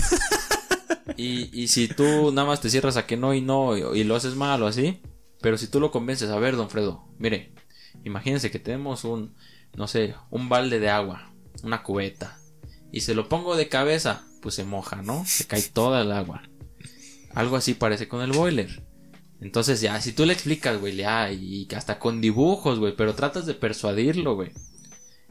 y, y si tú nada más te cierras a que no y no y, y lo haces mal o así, pero si tú lo convences, a ver, don Fredo, mire, imagínense que tenemos un, no sé, un balde de agua, una cubeta, y se lo pongo de cabeza, pues se moja, ¿no? Se cae toda el agua. Algo así parece con el boiler. Entonces ya, si tú le explicas, güey, ya, y hasta con dibujos, güey, pero tratas de persuadirlo, güey.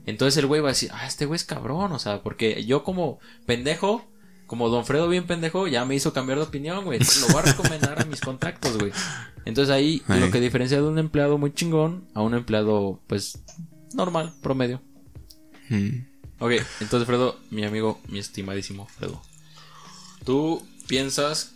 Entonces el güey va a decir, ah, este güey es cabrón, o sea, porque yo como pendejo, como Don Fredo bien pendejo, ya me hizo cambiar de opinión, güey. Entonces lo voy a recomendar a mis contactos, güey. Entonces ahí Ahí. lo que diferencia de un empleado muy chingón a un empleado, pues, normal, promedio. Mm. Ok, entonces Fredo, mi amigo, mi estimadísimo Fredo. ¿Tú piensas,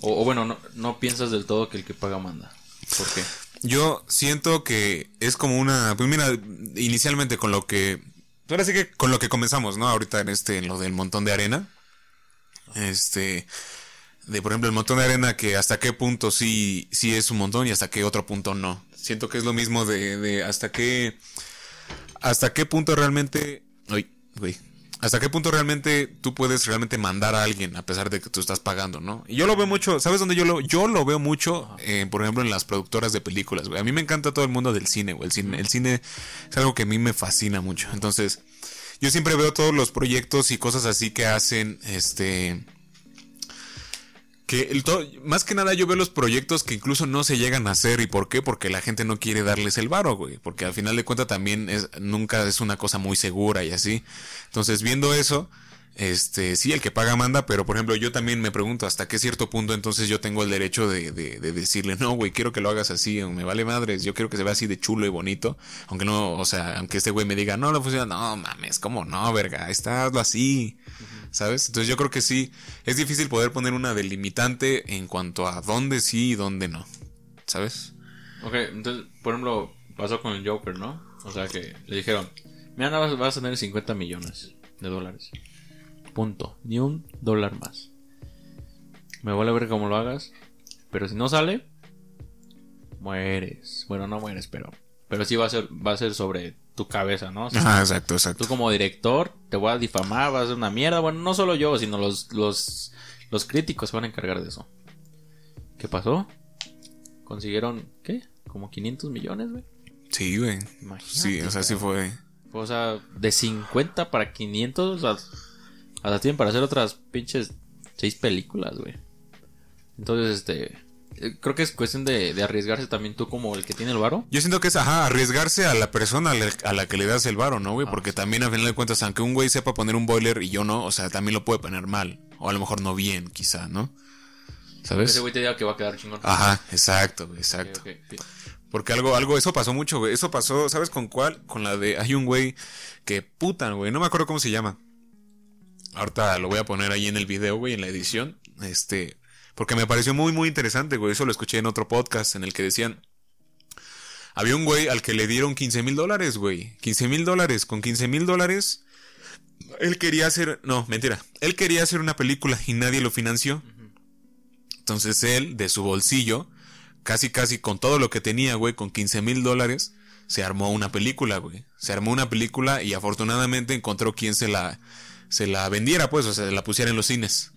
o, bueno, no, no piensas del todo que el que paga manda? ¿Por qué? Yo siento que es como una. Pues mira, inicialmente con lo que. Ahora sí que con lo que comenzamos, ¿no? Ahorita en este, en lo del montón de arena. Este. De por ejemplo, el montón de arena que hasta qué punto sí, sí es un montón y hasta qué otro punto no. Siento que es lo mismo de, de hasta qué. Hasta qué punto realmente. Uy, güey. Hasta qué punto realmente tú puedes realmente mandar a alguien a pesar de que tú estás pagando, ¿no? Y yo lo veo mucho, ¿sabes dónde yo lo, yo lo veo mucho? Eh, por ejemplo, en las productoras de películas, güey. A mí me encanta todo el mundo del cine, güey. El cine, el cine es algo que a mí me fascina mucho. Entonces, yo siempre veo todos los proyectos y cosas así que hacen, este... Más que nada yo veo los proyectos que incluso no se llegan a hacer. ¿Y por qué? Porque la gente no quiere darles el varo, güey. Porque al final de cuentas también es, nunca es una cosa muy segura y así. Entonces, viendo eso, este, sí, el que paga manda, pero por ejemplo, yo también me pregunto hasta qué cierto punto entonces yo tengo el derecho de, de, de decirle, no, güey, quiero que lo hagas así, o me vale madres, yo quiero que se vea así de chulo y bonito, aunque no, o sea, aunque este güey me diga, no, no funciona, no, mames, ¿cómo no, verga? Está hazlo así, ¿sabes? Entonces yo creo que sí, es difícil poder poner una delimitante en cuanto a dónde sí y dónde no, ¿sabes? Ok, entonces, por ejemplo, pasó con el Joker, ¿no? O sea que le dijeron, mira, nada más vas a tener 50 millones de dólares. Punto. Ni un dólar más. Me vale ver cómo lo hagas. Pero si no sale, mueres. Bueno, no mueres, pero. Pero sí va a ser, va a ser sobre tu cabeza, ¿no? O sea, Ajá, exacto, exacto. tú como director te voy a difamar, vas a hacer una mierda. Bueno, no solo yo, sino los, los, los críticos se van a encargar de eso. ¿Qué pasó? Consiguieron, ¿qué? Como 500 millones, güey. Sí, güey. Imagínate, Sí, o sea, sí fue... O sea, de 50 para 500, o sea, hasta tienen para hacer otras pinches 6 películas, güey. Entonces, este, eh, creo que es cuestión de, de arriesgarse también tú como el que tiene el varo. Yo siento que es, ajá, arriesgarse a la persona a la, a la que le das el varo, ¿no, güey? Porque también a final de cuentas, aunque un güey sepa poner un boiler y yo no, o sea, también lo puede poner mal. O a lo mejor no bien, quizá, ¿no? ¿Sabes? Ese güey te diga que va a quedar chingón. Ajá, exacto, güey, exacto. Porque algo, algo, eso pasó mucho, güey. Eso pasó, ¿sabes con cuál? Con la de, hay un güey que puta, güey, no me acuerdo cómo se llama. Ahorita lo voy a poner ahí en el video, güey, en la edición. Este, porque me pareció muy, muy interesante, güey. Eso lo escuché en otro podcast en el que decían, había un güey al que le dieron 15 mil dólares, güey. 15 mil dólares. Con 15 mil dólares, él quería hacer, no, mentira. Él quería hacer una película y nadie lo financió. Entonces él, de su bolsillo, casi casi con todo lo que tenía, güey, con 15 mil dólares, se armó una película, güey. Se armó una película y afortunadamente encontró quien se la, se la vendiera, pues, o sea, la pusiera en los cines.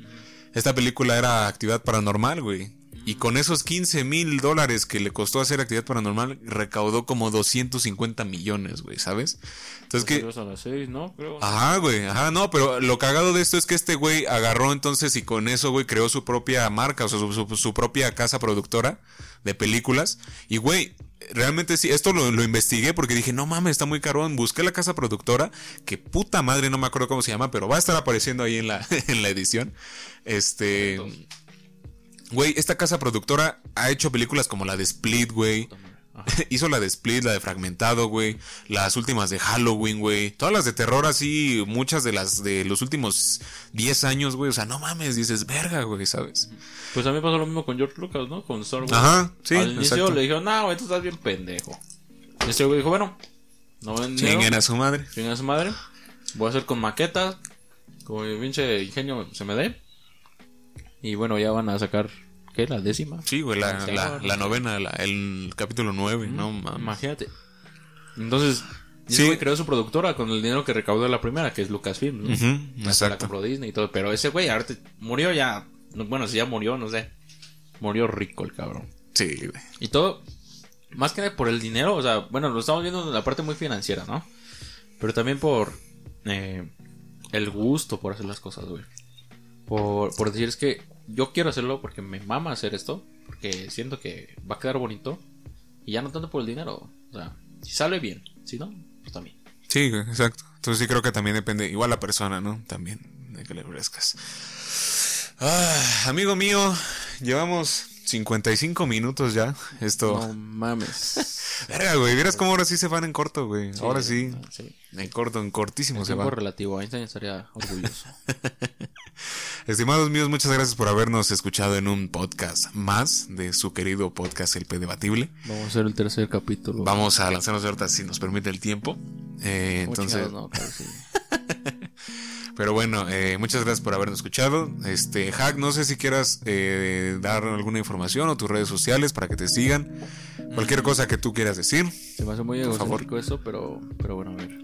Esta película era Actividad Paranormal, güey. Y con esos 15 mil dólares que le costó hacer Actividad Paranormal, recaudó como 250 millones, güey, ¿sabes? Entonces que... Pues a las 6, ¿no? Creo. Ajá, güey, ajá, no, pero lo cagado de esto es que este güey agarró entonces y con eso, güey, creó su propia marca, o sea, su, su- su propia casa productora de películas. Y, güey, realmente sí, esto lo, lo investigué porque dije, no mames, está muy caro. Busqué la casa productora, que puta madre, no me acuerdo cómo se llama, pero va a estar apareciendo ahí en la, en la edición. Este. Güey, esta casa productora ha hecho películas como la de Split, güey. Hizo la de Split, la de Fragmentado, güey. Las últimas de Halloween, güey. Todas las de terror así, muchas de las de los últimos 10 años, güey. O sea, no mames, dices, verga, güey, ¿sabes? Pues a mí pasó lo mismo con George Lucas, ¿no? Con Star Wars. Ajá, sí, Al inicio exacto. le dijeron, no, güey, tú estás bien pendejo. Y este güey dijo, bueno, no Chinguen a su madre. chinguen a su madre. Voy a hacer con maquetas, como mi pinche ingenio se me dé. Y bueno, ya van a sacar, ¿qué? La décima. Sí, güey, la, la, novena, el capítulo 9, no mames. Imagínate. Entonces, Sí. güey creó su productora con el dinero que recaudó la primera, que es Lucasfilm, ¿no? Ujú, Hasta La exacto. compró Disney y todo. Pero ese güey ahorita murió ya. no, Bueno, si ya murió, no sé. Murió rico el cabrón. Sí, güey. Y todo, más que nada por el dinero, o sea, bueno, lo estamos viendo en la parte muy financiera, ¿no? Pero también por eh, el gusto por hacer las cosas, güey. Por, por decir, es que yo quiero hacerlo porque me mama hacer esto, porque siento que va a quedar bonito. Y ya no tanto por el dinero, o sea, si sale bien, si no, pues también. Sí, exacto. Entonces sí creo que también depende, igual la persona, ¿no? También, de que le ofrezcas. Ah, amigo mío, llevamos 55 minutos ya. Esto. No mames. Verga, güey, vieras cómo ahora sí se van en corto, güey. ahora sí. sí. En corto, en cortísimo El se va. relativo, Einstein estaría orgulloso. Estimados míos, muchas gracias por habernos escuchado en un podcast más de su querido podcast El P Debatible. Vamos a hacer el tercer capítulo. Vamos a lanzarnos ahorita si nos permite el tiempo. Eh, entonces, chingados, no, claro, sí. pero bueno, eh, muchas gracias por habernos escuchado. Este, Hack, no sé si quieras eh, dar alguna información o tus redes sociales para que te sigan. Cualquier cosa que tú quieras decir. Se me hace muy egocéntrico eso, pero, pero bueno, a ver.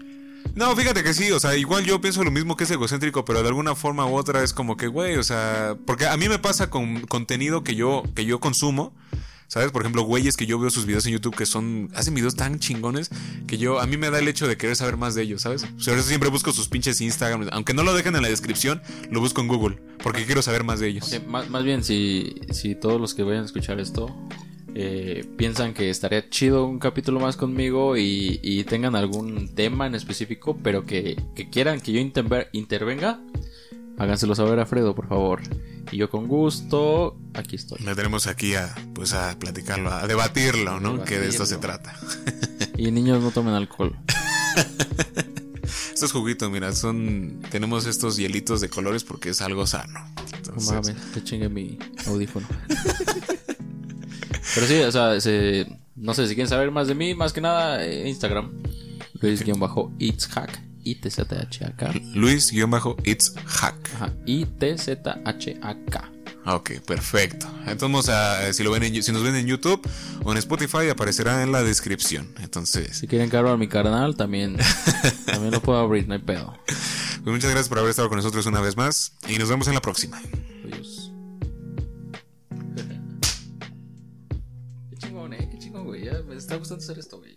No, fíjate que sí, o sea, igual yo pienso lo mismo que es egocéntrico, pero de alguna forma u otra es como que, güey, o sea, porque a mí me pasa con contenido que yo, que yo consumo, ¿sabes? Por ejemplo, güeyes que yo veo sus videos en YouTube que son, hacen videos tan chingones que yo, a mí me da el hecho de querer saber más de ellos, ¿sabes? Por eso siempre busco sus pinches Instagram, aunque no lo dejen en la descripción, lo busco en Google, porque quiero saber más de ellos. Más, más bien, si, si todos los que vayan a escuchar esto eh, piensan que estaría chido un capítulo más conmigo y, y tengan algún tema en específico, pero que, que quieran que yo interve- intervenga, háganselo saber a Fredo, por favor. Y yo con gusto, aquí estoy. Me tenemos aquí a, pues, a platicarlo, a debatirlo, ¿no? Que de esto se trata. Y niños no tomen alcohol. Estos juguitos, mira, son, tenemos estos hielitos de colores porque es algo sano. No Entonces, mames, que chingue mi audífono. Pero sí, o sea, se- no sé si quieren saber más de mí, más que nada, eh, Instagram. Luis-Itzhack. I-T-Z-H-A-K. Luis-It's Hack. Ajá, I-T-Z-H-A-K. Ok, perfecto. Entonces, si, lo ven en, si nos ven en YouTube o en Spotify, aparecerá en la descripción. Entonces, Si quieren cargar mi canal, también, también lo puedo abrir, no hay pedo. pues muchas gracias por haber estado con nosotros una vez más y nos vemos en la próxima. Adiós. Qué chingón, eh, qué chingón, güey. Ya me está gustando hacer esto, güey.